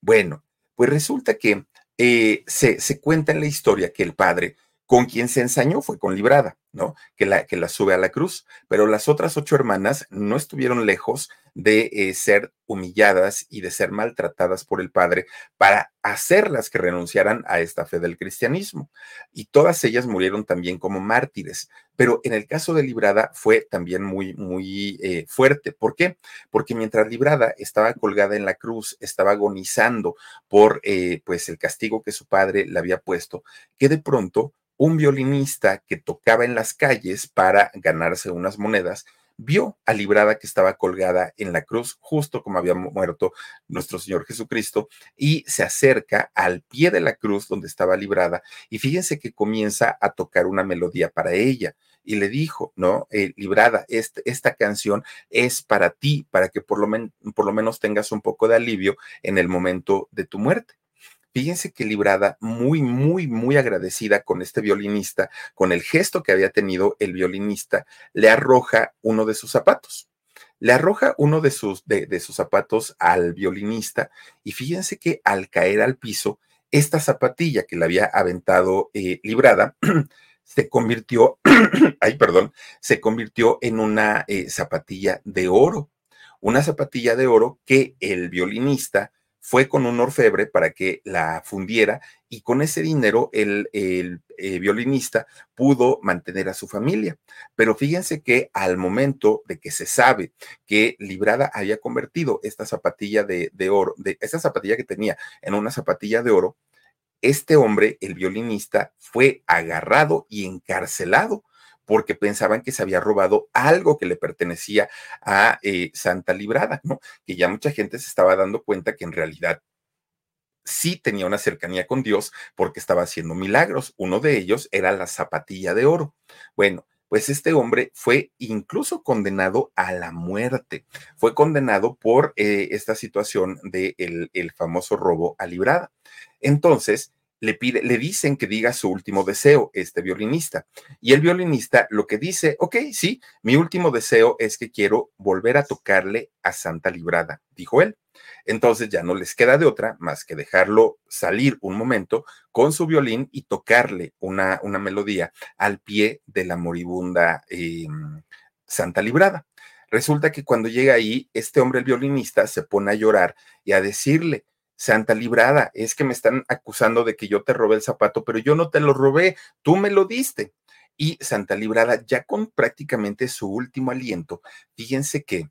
[SPEAKER 2] Bueno, pues resulta que eh, se, se cuenta en la historia que el padre con quien se ensañó fue con Librada, ¿no? Que la, que la sube a la cruz. Pero las otras ocho hermanas no estuvieron lejos de eh, ser humilladas y de ser maltratadas por el Padre para hacerlas que renunciaran a esta fe del cristianismo. Y todas ellas murieron también como mártires. Pero en el caso de Librada fue también muy, muy eh, fuerte. ¿Por qué? Porque mientras Librada estaba colgada en la cruz, estaba agonizando por eh, pues el castigo que su padre le había puesto, que de pronto un violinista que tocaba en las calles para ganarse unas monedas, vio a Librada que estaba colgada en la cruz, justo como había muerto nuestro Señor Jesucristo, y se acerca al pie de la cruz donde estaba Librada, y fíjense que comienza a tocar una melodía para ella. Y le dijo, ¿no? Eh, Librada, esta canción es para ti, para que por lo, por lo menos tengas un poco de alivio en el momento de tu muerte. Fíjense que Librada, muy, muy, muy agradecida con este violinista, con el gesto que había tenido el violinista, le arroja uno de sus zapatos. Le arroja uno de sus, de, sus zapatos al violinista y fíjense que al caer al piso, esta zapatilla que le había aventado eh, librada se convirtió, ay, perdón, se convirtió en una eh, zapatilla de oro, una zapatilla de oro que el violinista fue con un orfebre para que la fundiera y con ese dinero el, eh, violinista pudo mantener a su familia. Pero fíjense que al momento de que se sabe que Librada había convertido esta zapatilla de, de oro, de esa zapatilla que tenía en una zapatilla de oro, este hombre, el violinista, fue agarrado y encarcelado porque pensaban que se había robado algo que le pertenecía a eh, Santa Librada, ¿no? Que ya mucha gente se estaba dando cuenta que en realidad sí tenía una cercanía con Dios porque estaba haciendo milagros. Uno de ellos era la zapatilla de oro. Bueno, pues este hombre fue incluso condenado a la muerte. Fue condenado por eh, esta situación del de el famoso robo a librada. Entonces, le, pide, le dicen que diga su último deseo, este violinista. Y el violinista lo que dice, ok, sí, mi último deseo es que quiero volver a tocarle a Santa Librada, dijo él. Entonces ya no les queda de otra más que dejarlo salir un momento con su violín y tocarle una, una melodía al pie de la moribunda em, Santa Librada. Resulta que cuando llega ahí, este hombre, el violinista, se pone a llorar y a decirle, Santa Librada, es que me están acusando de que yo te robé el zapato, pero yo no te lo robé, tú me lo diste. Y Santa Librada, ya con prácticamente su último aliento, fíjense que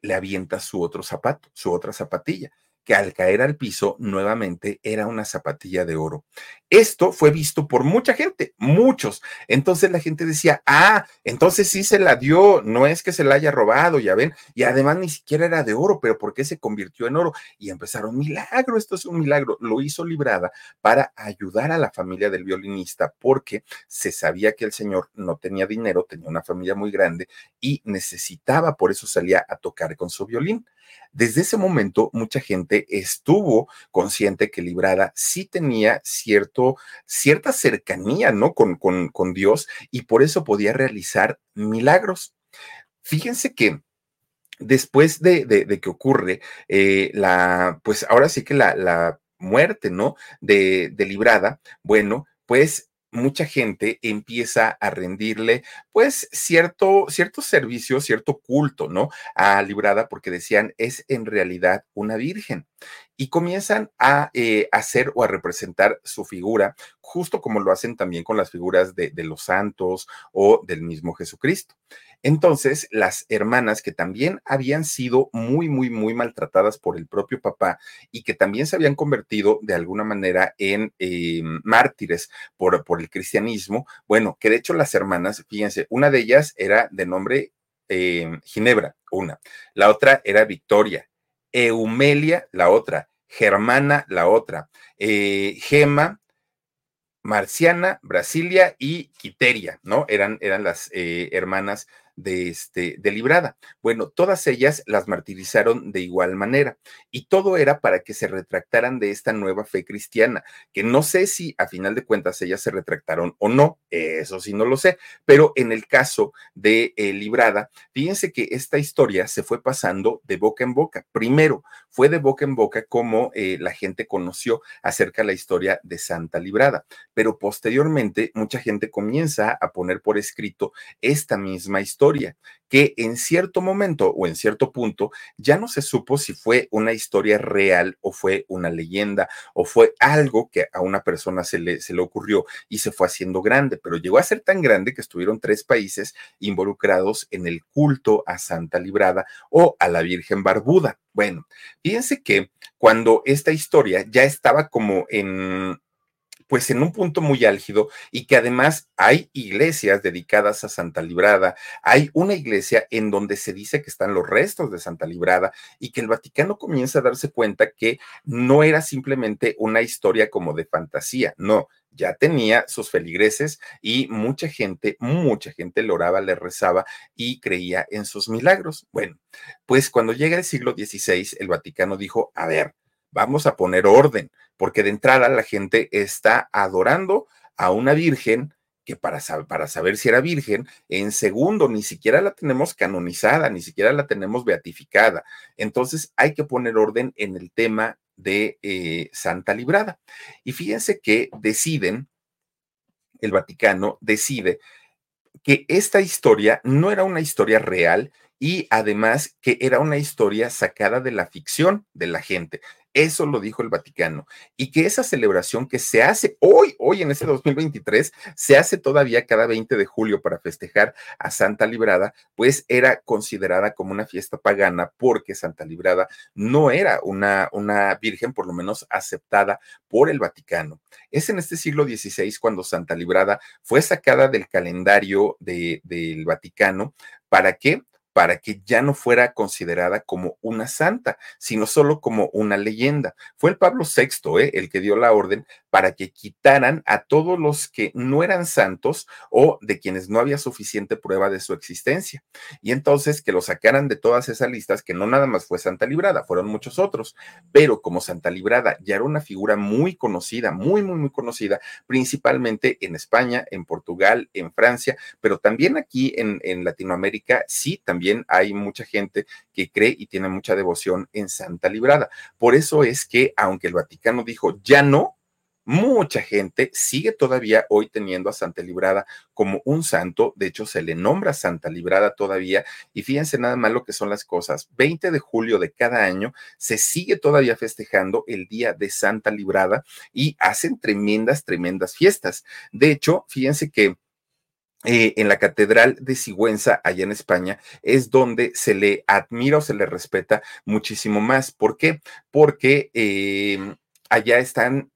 [SPEAKER 2] le avienta su otro zapato, su otra zapatilla que al caer al piso nuevamente era una zapatilla de oro. Esto fue visto por mucha gente, muchos. Entonces la gente decía, ah, entonces sí se la dio, no es que se la haya robado, ya ven, y además ni siquiera era de oro, pero ¿por qué se convirtió en oro? Y empezaron, milagro, esto es un milagro. Lo hizo Librada para ayudar a la familia del violinista, porque se sabía que el señor no tenía dinero, tenía una familia muy grande y necesitaba, por eso salía a tocar con su violín. Desde ese momento, mucha gente estuvo consciente que Librada sí tenía cierto, cierta cercanía, ¿no? Con, con, con Dios y por eso podía realizar milagros. Fíjense que después de, de, que ocurre eh, la, pues ahora sí que la, la muerte, ¿no? De, de Librada, bueno, pues mucha gente empieza a rendirle pues cierto, cierto servicio, cierto culto, ¿no? A Librada porque decían es en realidad una virgen y comienzan a eh, hacer o a representar su figura, justo como lo hacen también con las figuras de, de los santos o del mismo Jesucristo. Entonces, las hermanas que también habían sido muy, muy, muy maltratadas por el propio papá y que también se habían convertido de alguna manera en eh, mártires por, por, el cristianismo, bueno, que de hecho las hermanas, fíjense, una de ellas era de nombre eh, Ginebra, una, la otra era Victoria, Eumelia, la otra, Germana, la otra, eh, Gema, Marciana, Brasilia y Quiteria, ¿no? Eran, eran las eh, hermanas de, este, de Librada. Bueno, todas ellas las martirizaron de igual manera y todo era para que se retractaran de esta nueva fe cristiana, que no sé si a final de cuentas ellas se retractaron o no, eso sí no lo sé, pero en el caso de eh, Librada, fíjense que esta historia se fue pasando de boca en boca. Primero fue de boca en boca como eh, la gente conoció acerca de la historia de Santa Librada, pero posteriormente mucha gente comienza a poner por escrito esta misma historia historia que en cierto momento o en cierto punto ya no se supo si fue una historia real o fue una leyenda o fue algo que a una persona se le, se le ocurrió y se fue haciendo grande, pero llegó a ser tan grande que estuvieron tres países involucrados en el culto a Santa Librada o a la Virgen Barbuda. Bueno, fíjense que cuando esta historia ya estaba como en pues en un punto muy álgido y que además hay iglesias dedicadas a Santa Librada, hay una iglesia en donde se dice que están los restos de Santa Librada y que el Vaticano comienza a darse cuenta que no era simplemente una historia como de fantasía, no, ya tenía sus feligreses y mucha gente, mucha gente le oraba, le rezaba y creía en sus milagros. Bueno, pues cuando llega el siglo XVI, el Vaticano dijo, a ver, vamos a poner orden, porque de entrada la gente está adorando a una virgen que para, saber si era virgen, en segundo, ni siquiera la tenemos canonizada, ni siquiera la tenemos beatificada. Entonces hay que poner orden en el tema de eh, Santa Librada. Y fíjense que deciden, el Vaticano decide que esta historia no era una historia real y además que era una historia sacada de la ficción de la gente. Eso lo dijo el Vaticano. Y que esa celebración que se hace hoy, hoy en ese 2023, se hace todavía cada 20 de julio para festejar a Santa Librada, pues era considerada como una fiesta pagana porque Santa Librada no era una, una virgen, por lo menos aceptada por el Vaticano. Es en este siglo XVI cuando Santa Librada fue sacada del calendario de, del Vaticano. ¿Para qué? Para que ya no fuera considerada como una santa, sino solo como una leyenda. Fue el Pablo VI ¿eh? el que dio la orden para que quitaran a todos los que no eran santos o de quienes no había suficiente prueba de su existencia. Y entonces que lo sacaran de todas esas listas, que no nada más fue Santa Librada, fueron muchos otros, pero como Santa Librada ya era una figura muy conocida, muy, muy, muy conocida, principalmente en España, en Portugal, en Francia, pero también aquí en, en Latinoamérica, sí, también hay mucha gente que cree y tiene mucha devoción en Santa Librada. Por eso es que, aunque el Vaticano dijo ya no, mucha gente sigue todavía hoy teniendo a Santa Librada como un santo, de hecho se le nombra Santa Librada todavía y fíjense nada más lo que son las cosas. 20 de julio de cada año se sigue todavía festejando el día de Santa Librada y hacen tremendas, tremendas fiestas. De hecho, fíjense que eh, en la Catedral de Sigüenza, allá en España, es donde se le admira o se le respeta muchísimo más. ¿Por qué? Porque em, allá están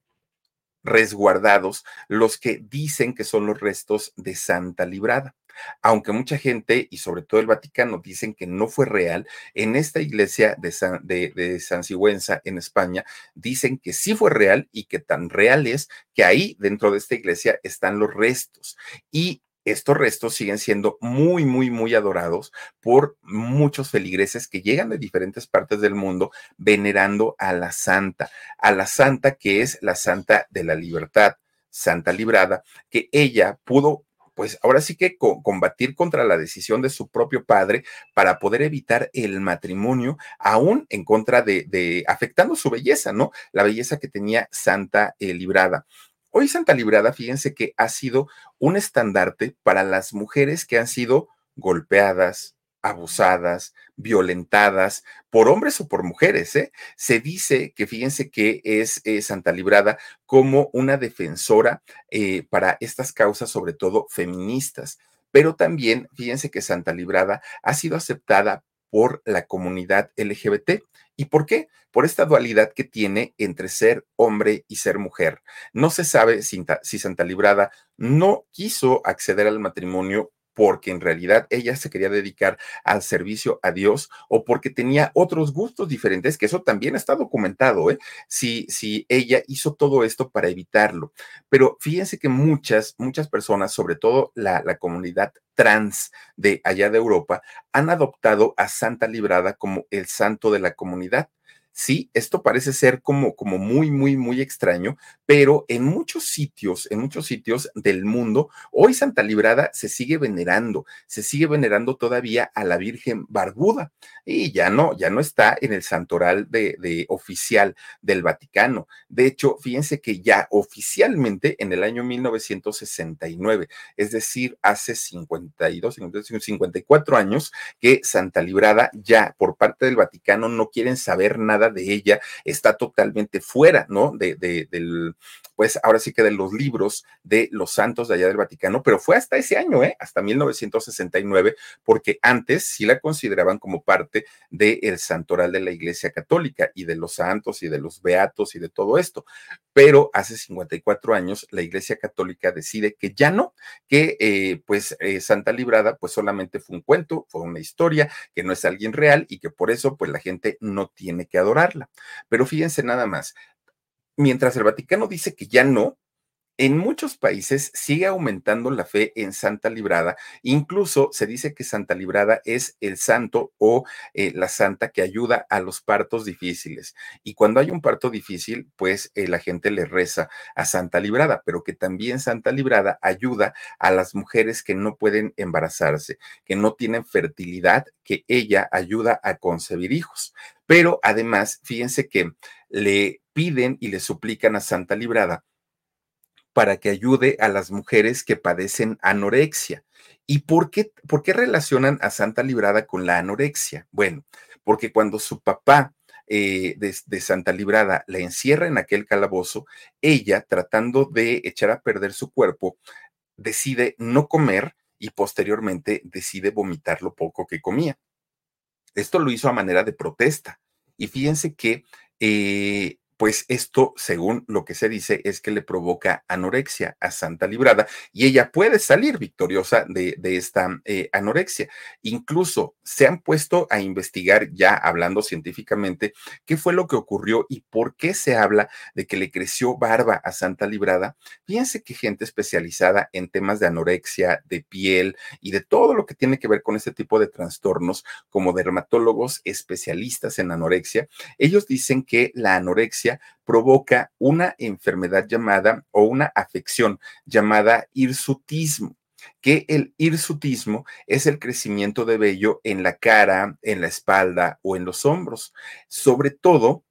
[SPEAKER 2] resguardados los que dicen que son los restos de Santa Librada. Aunque mucha gente y sobre todo el Vaticano dicen que no fue real, en esta iglesia de San, de San Sigüenza en España dicen que sí fue real y que tan real es que ahí dentro de esta iglesia están los restos. Y estos restos siguen siendo muy, muy, muy adorados por muchos feligreses que llegan de diferentes partes del mundo venerando a la santa, a la santa que es la santa de la libertad, Santa Librada, que ella pudo pues ahora sí que combatir contra la decisión de su propio padre para poder evitar el matrimonio, aún en contra de, afectando su belleza, ¿no? La belleza que tenía Santa eh, Librada. Hoy Santa Librada, fíjense que ha sido un estandarte para las mujeres que han sido golpeadas, abusadas, violentadas por hombres o por mujeres. ¿eh? Se dice que fíjense que es eh, Santa Librada como una defensora eh, para estas causas, sobre todo feministas. Pero también fíjense que Santa Librada ha sido aceptada por la comunidad LGBT. ¿Y por qué? Por esta dualidad que tiene entre ser hombre y ser mujer. No se sabe si, si Santa Librada no quiso acceder al matrimonio porque en realidad ella se quería dedicar al servicio a Dios o porque tenía otros gustos diferentes, que eso también está documentado, ¿eh? Si, si ella hizo todo esto para evitarlo. Pero fíjense que muchas, muchas personas, sobre todo la, la comunidad trans de allá de Europa, han adoptado a Santa Librada como el santo de la comunidad. Sí, esto parece ser como, como muy, muy, muy extraño, pero en muchos sitios, en muchos sitios del mundo, hoy Santa Librada se sigue venerando, se sigue venerando todavía a la Virgen Barbuda y ya no, ya no está en el santoral de, de oficial del Vaticano. De hecho, fíjense que ya oficialmente en el año 1969, es decir, hace 52, 54 años que Santa Librada ya por parte del Vaticano no quieren saber nada de ella está totalmente fuera, ¿no? De, del, pues ahora sí que de los libros de los santos de allá del Vaticano, pero fue hasta ese año, ¿eh? Hasta 1969, porque antes sí la consideraban como parte del santoral de la Iglesia Católica y de los santos y de los beatos y de todo esto. Pero hace 54 años la Iglesia Católica decide que ya no, que eh, pues eh, Santa Librada pues solamente fue un cuento, fue una historia, que no es alguien real y que por eso pues la gente no tiene que adorar pero fíjense nada más, mientras el Vaticano dice que ya no, en muchos países sigue aumentando la fe en Santa Librada. Incluso se dice que Santa Librada es el santo o eh, la santa que ayuda a los partos difíciles. Y cuando hay un parto difícil, pues eh, la gente le reza a Santa Librada, pero que también Santa Librada ayuda a las mujeres que no pueden embarazarse, que no tienen fertilidad, que ella ayuda a concebir hijos. Pero además, fíjense que le piden y le suplican a Santa Librada para que ayude a las mujeres que padecen anorexia. ¿Y por qué, por qué relacionan a Santa Librada con la anorexia? Bueno, porque cuando su papá eh, de, Santa Librada la encierra en aquel calabozo, ella, tratando de echar a perder su cuerpo, decide no comer y posteriormente decide vomitar lo poco que comía. Esto lo hizo a manera de protesta. Y fíjense que eh, pues esto, según lo que se dice, es que le provoca anorexia a Santa Librada y ella puede salir victoriosa de, esta eh, anorexia. Incluso se han puesto a investigar ya hablando científicamente qué fue lo que ocurrió y por qué se habla de que le creció barba a Santa Librada. Fíjense que gente especializada en temas de anorexia, de piel y de todo lo que tiene que ver con este tipo de trastornos, como dermatólogos especialistas en anorexia, ellos dicen que la anorexia provoca una enfermedad llamada o una afección llamada hirsutismo que el hirsutismo es el crecimiento de vello en la cara, en la espalda o en los hombros, sobre todo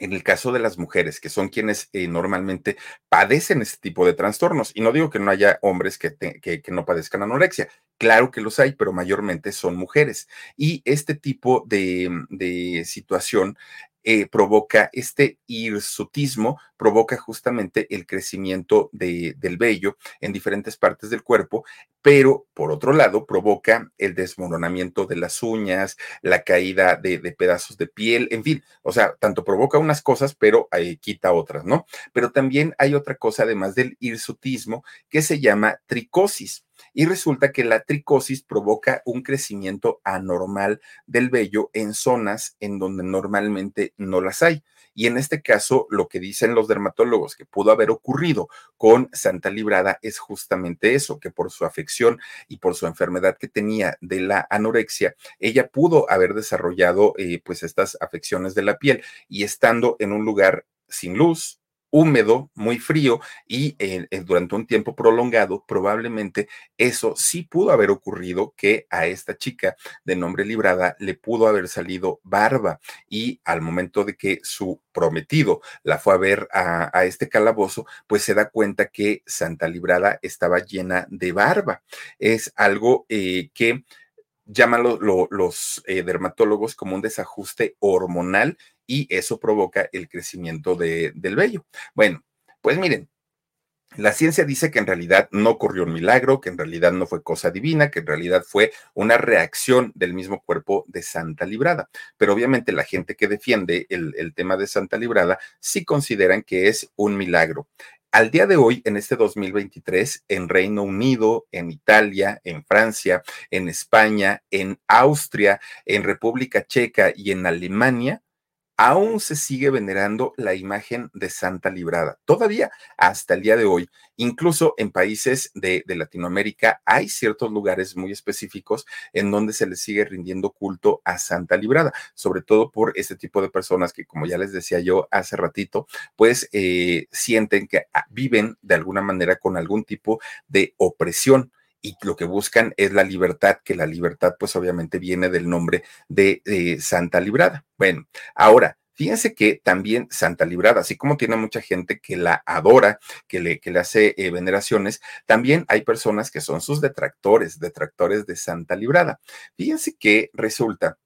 [SPEAKER 2] en el caso de las mujeres, que son quienes eh, normalmente padecen este tipo de trastornos. Y no digo que no haya hombres que, no padezcan anorexia, claro que los hay, pero mayormente son mujeres. Y este tipo de, de situación eh, provoca este hirsutismo, provoca justamente el crecimiento de, del vello en diferentes partes del cuerpo, pero por otro lado provoca el desmoronamiento de las uñas, la caída de, pedazos de piel, en fin, o sea, tanto provoca unas cosas, pero eh, quita otras, ¿no? Pero también hay otra cosa, además del hirsutismo, que se llama tricosis. Y resulta que la tricosis provoca un crecimiento anormal del vello en zonas en donde normalmente no las hay. Y en este caso, lo que dicen los dermatólogos que pudo haber ocurrido con Santa Librada es justamente eso, que por su afección y por su enfermedad que tenía de la anorexia, ella pudo haber desarrollado eh, pues estas afecciones de la piel y estando en un lugar sin luz, húmedo, muy frío y eh, eh, durante un tiempo prolongado, probablemente eso sí pudo haber ocurrido que a esta chica de nombre Librada le pudo haber salido barba y al momento de que su prometido la fue a ver a, este calabozo, pues se da cuenta que Santa Librada estaba llena de barba. Es algo eh, que llaman los dermatólogos como un desajuste hormonal y eso provoca el crecimiento de, del vello. Bueno, pues miren, la ciencia dice que en realidad no ocurrió un milagro, que en realidad no fue cosa divina, que en realidad fue una reacción del mismo cuerpo de Santa Librada. Pero obviamente la gente que defiende el, el, tema de Santa Librada sí consideran que es un milagro. Al día de hoy, en este 2023, en Reino Unido, en Italia, en Francia, en España, en Austria, en República Checa y en Alemania, aún se sigue venerando la imagen de Santa Librada. Todavía hasta el día de hoy, incluso en países de, Latinoamérica, hay ciertos lugares muy específicos en donde se le sigue rindiendo culto a Santa Librada, sobre todo por este tipo de personas que, como ya les decía yo hace ratito, pues eh, sienten que ah, viven de alguna manera con algún tipo de opresión y lo que buscan es la libertad, que la libertad pues obviamente viene del nombre de, Santa Librada. Bueno, ahora, Fíjense que también Santa Librada, así como tiene mucha gente que la adora, que le, que le hace eh, veneraciones, también hay personas que son sus detractores, detractores de Santa Librada. Fíjense que resulta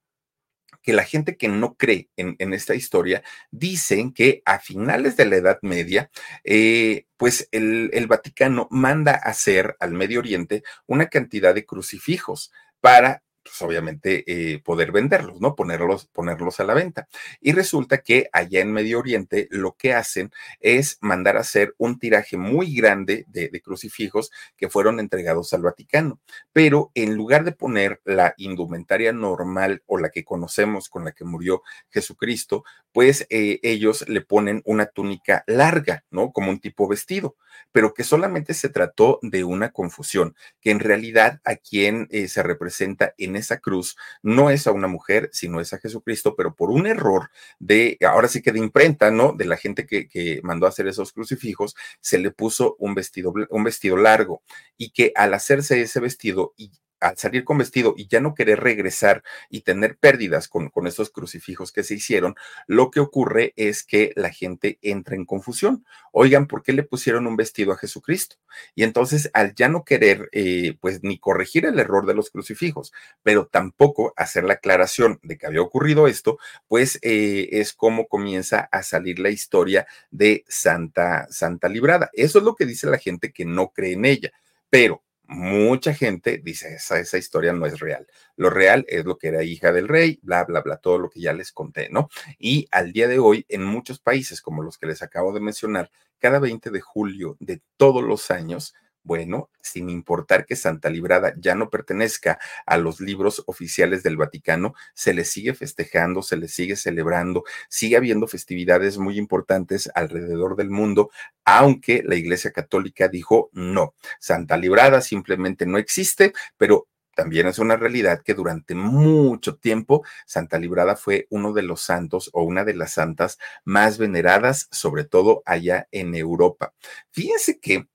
[SPEAKER 2] que la gente que no cree en, esta historia dicen que a finales de la Edad Media, eh, pues el, el Vaticano manda hacer al Medio Oriente una cantidad de crucifijos para pues obviamente eh, poder venderlos, ¿no? Ponerlos, ponerlos a la venta. Y resulta que allá en Medio Oriente lo que hacen es mandar a hacer un tiraje muy grande de, crucifijos que fueron entregados al Vaticano. Pero en lugar de poner la indumentaria normal o la que conocemos con la que murió Jesucristo, pues eh, ellos le ponen una túnica larga, ¿no? Como un tipo vestido, pero que solamente se trató de una confusión, que en realidad a quien eh, se representa en esa cruz no es a una mujer, sino es a Jesucristo, pero por un error de, ahora sí que de imprenta, ¿no? De la gente que, que mandó a hacer esos crucifijos, se le puso un vestido, un vestido largo y que al hacerse ese vestido y al salir con vestido y ya no querer regresar y tener pérdidas con, con estos crucifijos que se hicieron, lo que ocurre es que la gente entra en confusión. Oigan, ¿por qué le pusieron un vestido a Jesucristo? Y entonces, al ya no querer, eh, pues, ni corregir el error de los crucifijos, pero tampoco hacer la aclaración de que había ocurrido esto, pues eh, es como comienza a salir la historia de Santa, Santa Librada. Eso es lo que dice la gente que no cree en ella. Pero mucha gente dice, esa, esa historia no es real. Lo real es lo que era hija del rey, bla, bla, bla, todo lo que ya les conté, ¿no? Y al día de hoy, en muchos países, como los que les acabo de mencionar, cada 20 de julio de todos los años, bueno, sin importar que Santa Librada ya no pertenezca a los libros oficiales del Vaticano, se le sigue festejando, se le sigue celebrando, sigue habiendo festividades muy importantes alrededor del mundo, aunque la Iglesia Católica dijo no, Santa Librada simplemente no existe, pero también es una realidad que durante mucho tiempo Santa Librada fue uno de los santos o una de las santas más veneradas, sobre todo allá en Europa. Fíjense que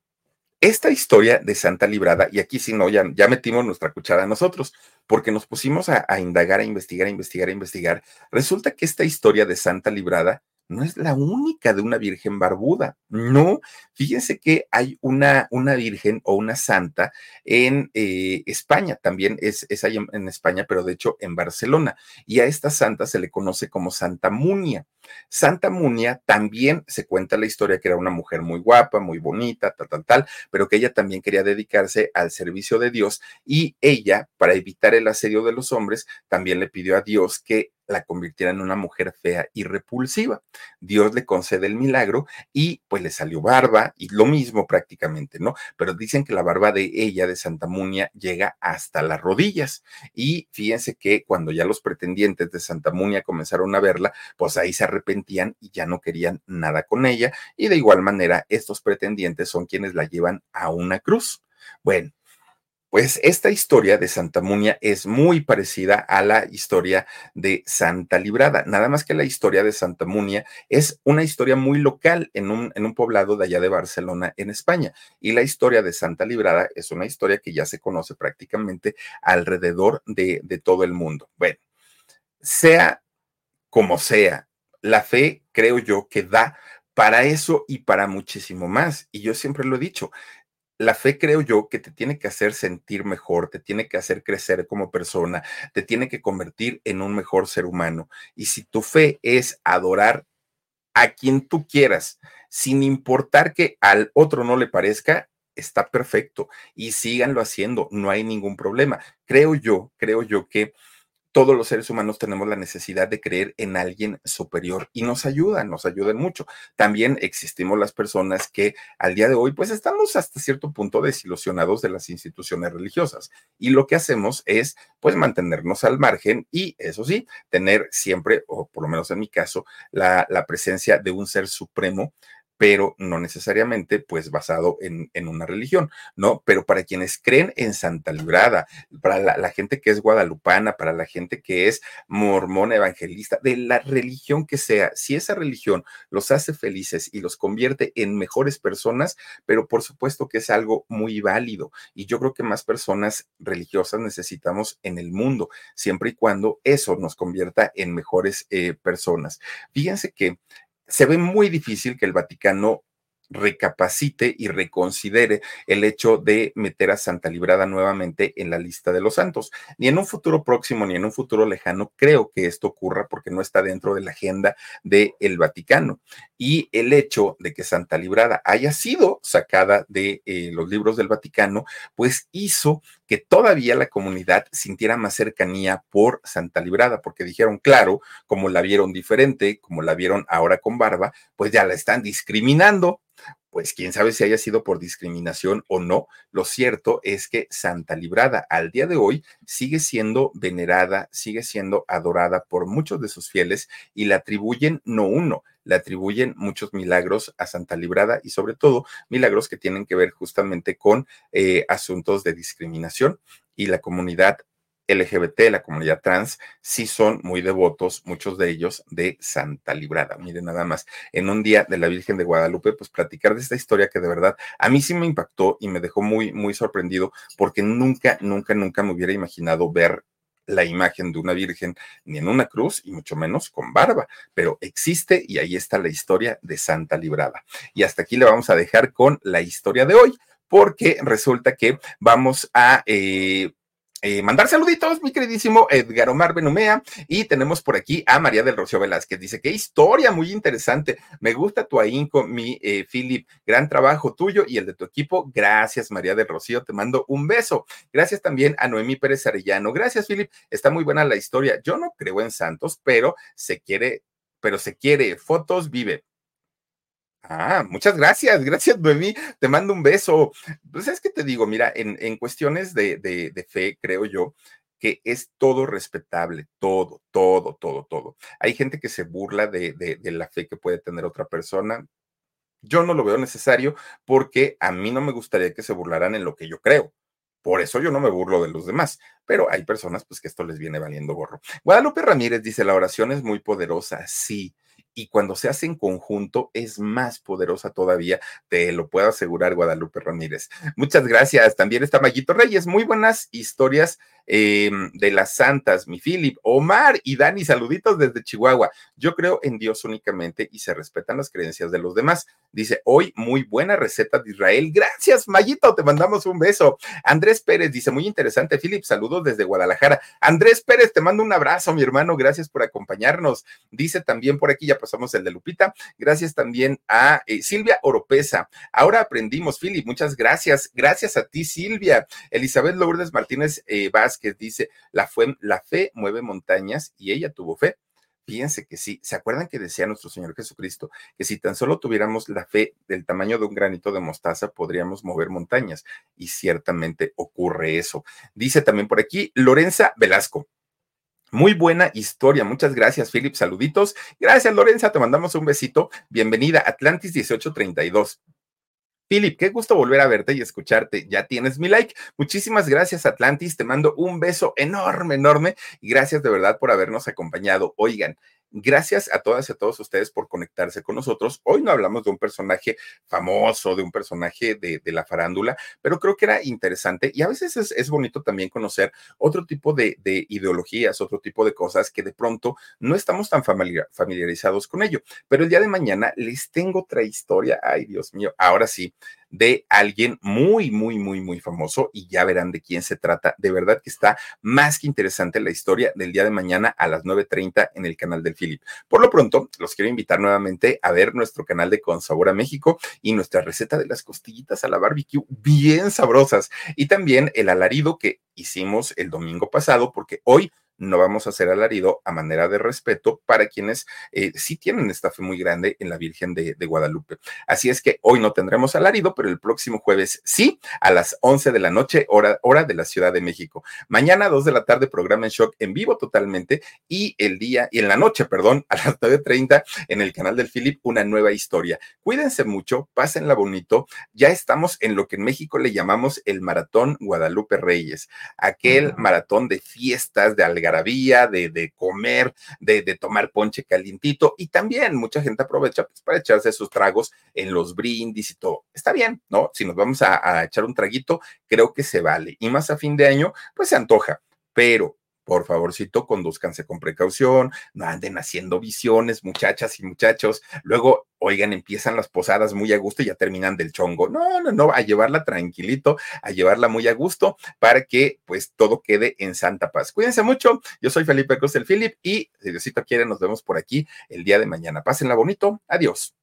[SPEAKER 2] esta historia de Santa Librada, y aquí si no, ya, ya metimos nuestra cuchara nosotros, porque nos pusimos a, a, indagar, a investigar, a investigar, a investigar. Resulta que esta historia de Santa Librada no es la única de una virgen barbuda. No, fíjense que hay una, una virgen o una santa en eh, España, también es, es ahí en, en, España, pero de hecho en Barcelona. Y a esta santa se le conoce como Santa Munia. Santa Munia también se cuenta la historia que era una mujer muy guapa, muy bonita, tal, tal, tal, pero que ella también quería dedicarse al servicio de Dios y ella, para evitar el asedio de los hombres, también le pidió a Dios que la convirtiera en una mujer fea y repulsiva. Dios le concede el milagro y pues le salió barba y lo mismo prácticamente, ¿no? Pero dicen que la barba de ella, de Santa Munia, llega hasta las rodillas. Y fíjense que cuando ya los pretendientes de Santa Munia comenzaron a verla, pues ahí se arrepentían y ya no querían nada con ella. Y de igual manera, estos pretendientes son quienes la llevan a una cruz. Bueno, pues esta historia de Santa Munia es muy parecida a la historia de Santa Librada, nada más que la historia de Santa Munia es una historia muy local en un, en un poblado de allá de Barcelona, en España. Y la historia de Santa Librada es una historia que ya se conoce prácticamente alrededor de, de todo el mundo. Bueno, sea como sea, la fe creo yo que da para eso y para muchísimo más. Y yo siempre lo he dicho, la fe creo yo que te tiene que hacer sentir mejor, te tiene que hacer crecer como persona, te tiene que convertir en un mejor ser humano. Y si tu fe es adorar a quien tú quieras, sin importar que al otro no le parezca, está perfecto y síganlo haciendo, no hay ningún problema. Creo yo, creo yo que todos los seres humanos tenemos la necesidad de creer en alguien superior y nos ayudan, nos ayudan mucho. También existimos las personas que al día de hoy pues estamos hasta cierto punto desilusionados de las instituciones religiosas y lo que hacemos es pues mantenernos al margen y eso sí, tener siempre, o por lo menos en mi caso, la, la presencia de un ser supremo pero no necesariamente pues basado en, una religión, ¿no? Pero para quienes creen en Santa Librada, para la, la, gente que es guadalupana, para la gente que es mormona, evangelista, de la religión que sea, si esa religión los hace felices y los convierte en mejores personas, pero por supuesto que es algo muy válido y yo creo que más personas religiosas necesitamos en el mundo, siempre y cuando eso nos convierta en mejores eh, personas. Fíjense que se ve muy difícil que el Vaticano recapacite y reconsidere el hecho de meter a Santa Librada nuevamente en la lista de los santos. Ni en un futuro próximo ni en un futuro lejano creo que esto ocurra porque no está dentro de la agenda del el Vaticano. Y el hecho de que Santa Librada haya sido sacada de eh, los libros del Vaticano, pues hizo que todavía la comunidad sintiera más cercanía por Santa Librada, porque dijeron, claro, como la vieron diferente, como la vieron ahora con barba, pues ya la están discriminando pues quién sabe si haya sido por discriminación o no. Lo cierto es que Santa Librada al día de hoy sigue siendo venerada, sigue siendo adorada por muchos de sus fieles y le atribuyen no uno, le atribuyen muchos milagros a Santa Librada y sobre todo milagros que tienen que ver justamente con eh, asuntos de discriminación y la comunidad LGBT, la comunidad trans, sí son muy devotos, muchos de ellos, de Santa Librada. Miren nada más, en un día de la Virgen de Guadalupe, pues platicar de esta historia que de verdad a mí sí me impactó y me dejó muy, muy sorprendido porque nunca, nunca, nunca me hubiera imaginado ver la imagen de una virgen ni en una cruz y mucho menos con barba, pero existe y ahí está la historia de Santa Librada. Y hasta aquí le vamos a dejar con la historia de hoy porque resulta que vamos a eh, eh, mandar saluditos, mi queridísimo Edgar Omar Benumea. Y tenemos por aquí a María del Rocío Velázquez. Dice, qué historia muy interesante. Me gusta tu ahínco, mi eh, Philip. Gran trabajo tuyo y el de tu equipo. Gracias, María del Rocío. Te mando un beso. Gracias también a Noemí Pérez Arellano. Gracias, Philip. Está muy buena la historia. Yo no creo en santos, pero se quiere, pero se quiere. Fotos vive. Ah, muchas gracias, gracias, Noemí. Te mando un beso. Pues es que te digo, mira, en, en cuestiones de, de, fe, creo yo, que es todo respetable, todo, todo, todo, todo. Hay gente que se burla de, de, de, la fe que puede tener otra persona. Yo no lo veo necesario porque a mí no me gustaría que se burlaran en lo que yo creo. Por eso yo no me burlo de los demás, pero hay personas pues que esto les viene valiendo gorro. Guadalupe Ramírez dice, la oración es muy poderosa, sí, y cuando se hace en conjunto es más poderosa todavía, te lo puedo asegurar, Guadalupe Ramírez. Muchas gracias. También está Mayito Reyes, muy buenas historias eh, de las santas, mi Philip, Omar y Dani, saluditos desde Chihuahua. Yo creo en Dios únicamente y se respetan las creencias de los demás. Dice, hoy muy buena receta de Israel. Gracias, Mayito, te mandamos un beso. Andrés Pérez dice, muy interesante, Philip, saludos desde Guadalajara. Andrés Pérez, te mando un abrazo, mi hermano, gracias por acompañarnos. Dice también por aquí, ya pasamos el de Lupita. Gracias también a eh, Silvia Oropesa. Ahora aprendimos, Philip, muchas gracias. Gracias a ti, Silvia. Elizabeth Lourdes Martínez eh, que dice, la, la fe mueve montañas y ella tuvo fe. Fíjense que sí, ¿se acuerdan que decía nuestro Señor Jesucristo que si tan solo tuviéramos la fe del tamaño de un granito de mostaza, podríamos mover montañas? Y ciertamente ocurre eso. Dice también por aquí Lorenza Velasco. Muy buena historia. Muchas gracias, Philip. Saluditos. Gracias, Lorenza. Te mandamos un besito. Bienvenida, Atlantis 1832. Philip, qué gusto volver a verte y escucharte. Ya tienes mi like. Muchísimas gracias, Atlantis. Te mando un beso enorme, enorme. Y gracias de verdad por habernos acompañado. Oigan, Gracias a todas y a todos ustedes por conectarse con nosotros. Hoy no hablamos de un personaje famoso, de un personaje de, la farándula, pero creo que era interesante y a veces es, bonito también conocer otro tipo de, de, ideologías, otro tipo de cosas que de pronto no estamos tan familiar, familiarizados con ello. Pero el día de mañana les tengo otra historia. Ay, Dios mío, ahora sí de alguien muy, muy, muy, muy famoso y ya verán de quién se trata. De verdad que está más que interesante la historia del día de mañana a las 9.30 en el canal del Philip. Por lo pronto, los quiero invitar nuevamente a ver nuestro canal de Con Sabor a México y nuestra receta de las costillitas a la barbecue bien sabrosas y también el alarido que hicimos el domingo pasado porque hoy no vamos a hacer alarido a manera de respeto para quienes eh, sí tienen esta fe muy grande en la Virgen de, de, Guadalupe. Así es que hoy no tendremos alarido, pero el próximo jueves sí, a las 11 de la noche, hora, hora de la Ciudad de México. Mañana, 2 de la tarde, programa en shock en vivo totalmente y el día, y en la noche, perdón, a las 9.30 en el canal del Philip, una nueva historia. Cuídense mucho, pásenla bonito. Ya estamos en lo que en México le llamamos el Maratón Guadalupe Reyes, aquel maratón de fiestas, de algarabía de, de comer, de, de, tomar ponche calientito y también mucha gente aprovecha pues, para echarse sus tragos en los brindis y todo. Está bien, ¿no? Si nos vamos a, a echar un traguito, creo que se vale. Y más a fin de año, pues se antoja. Pero por favorcito, conduzcanse con precaución, no anden haciendo visiones, muchachas y muchachos. Luego, oigan, empiezan las posadas muy a gusto y ya terminan del chongo. No, no, no, a llevarla tranquilito, a llevarla muy a gusto para que pues todo quede en santa paz. Cuídense mucho. Yo soy Felipe Cruz del Philip y si Diosito quiere, nos vemos por aquí el día de mañana. Pásenla bonito. Adiós.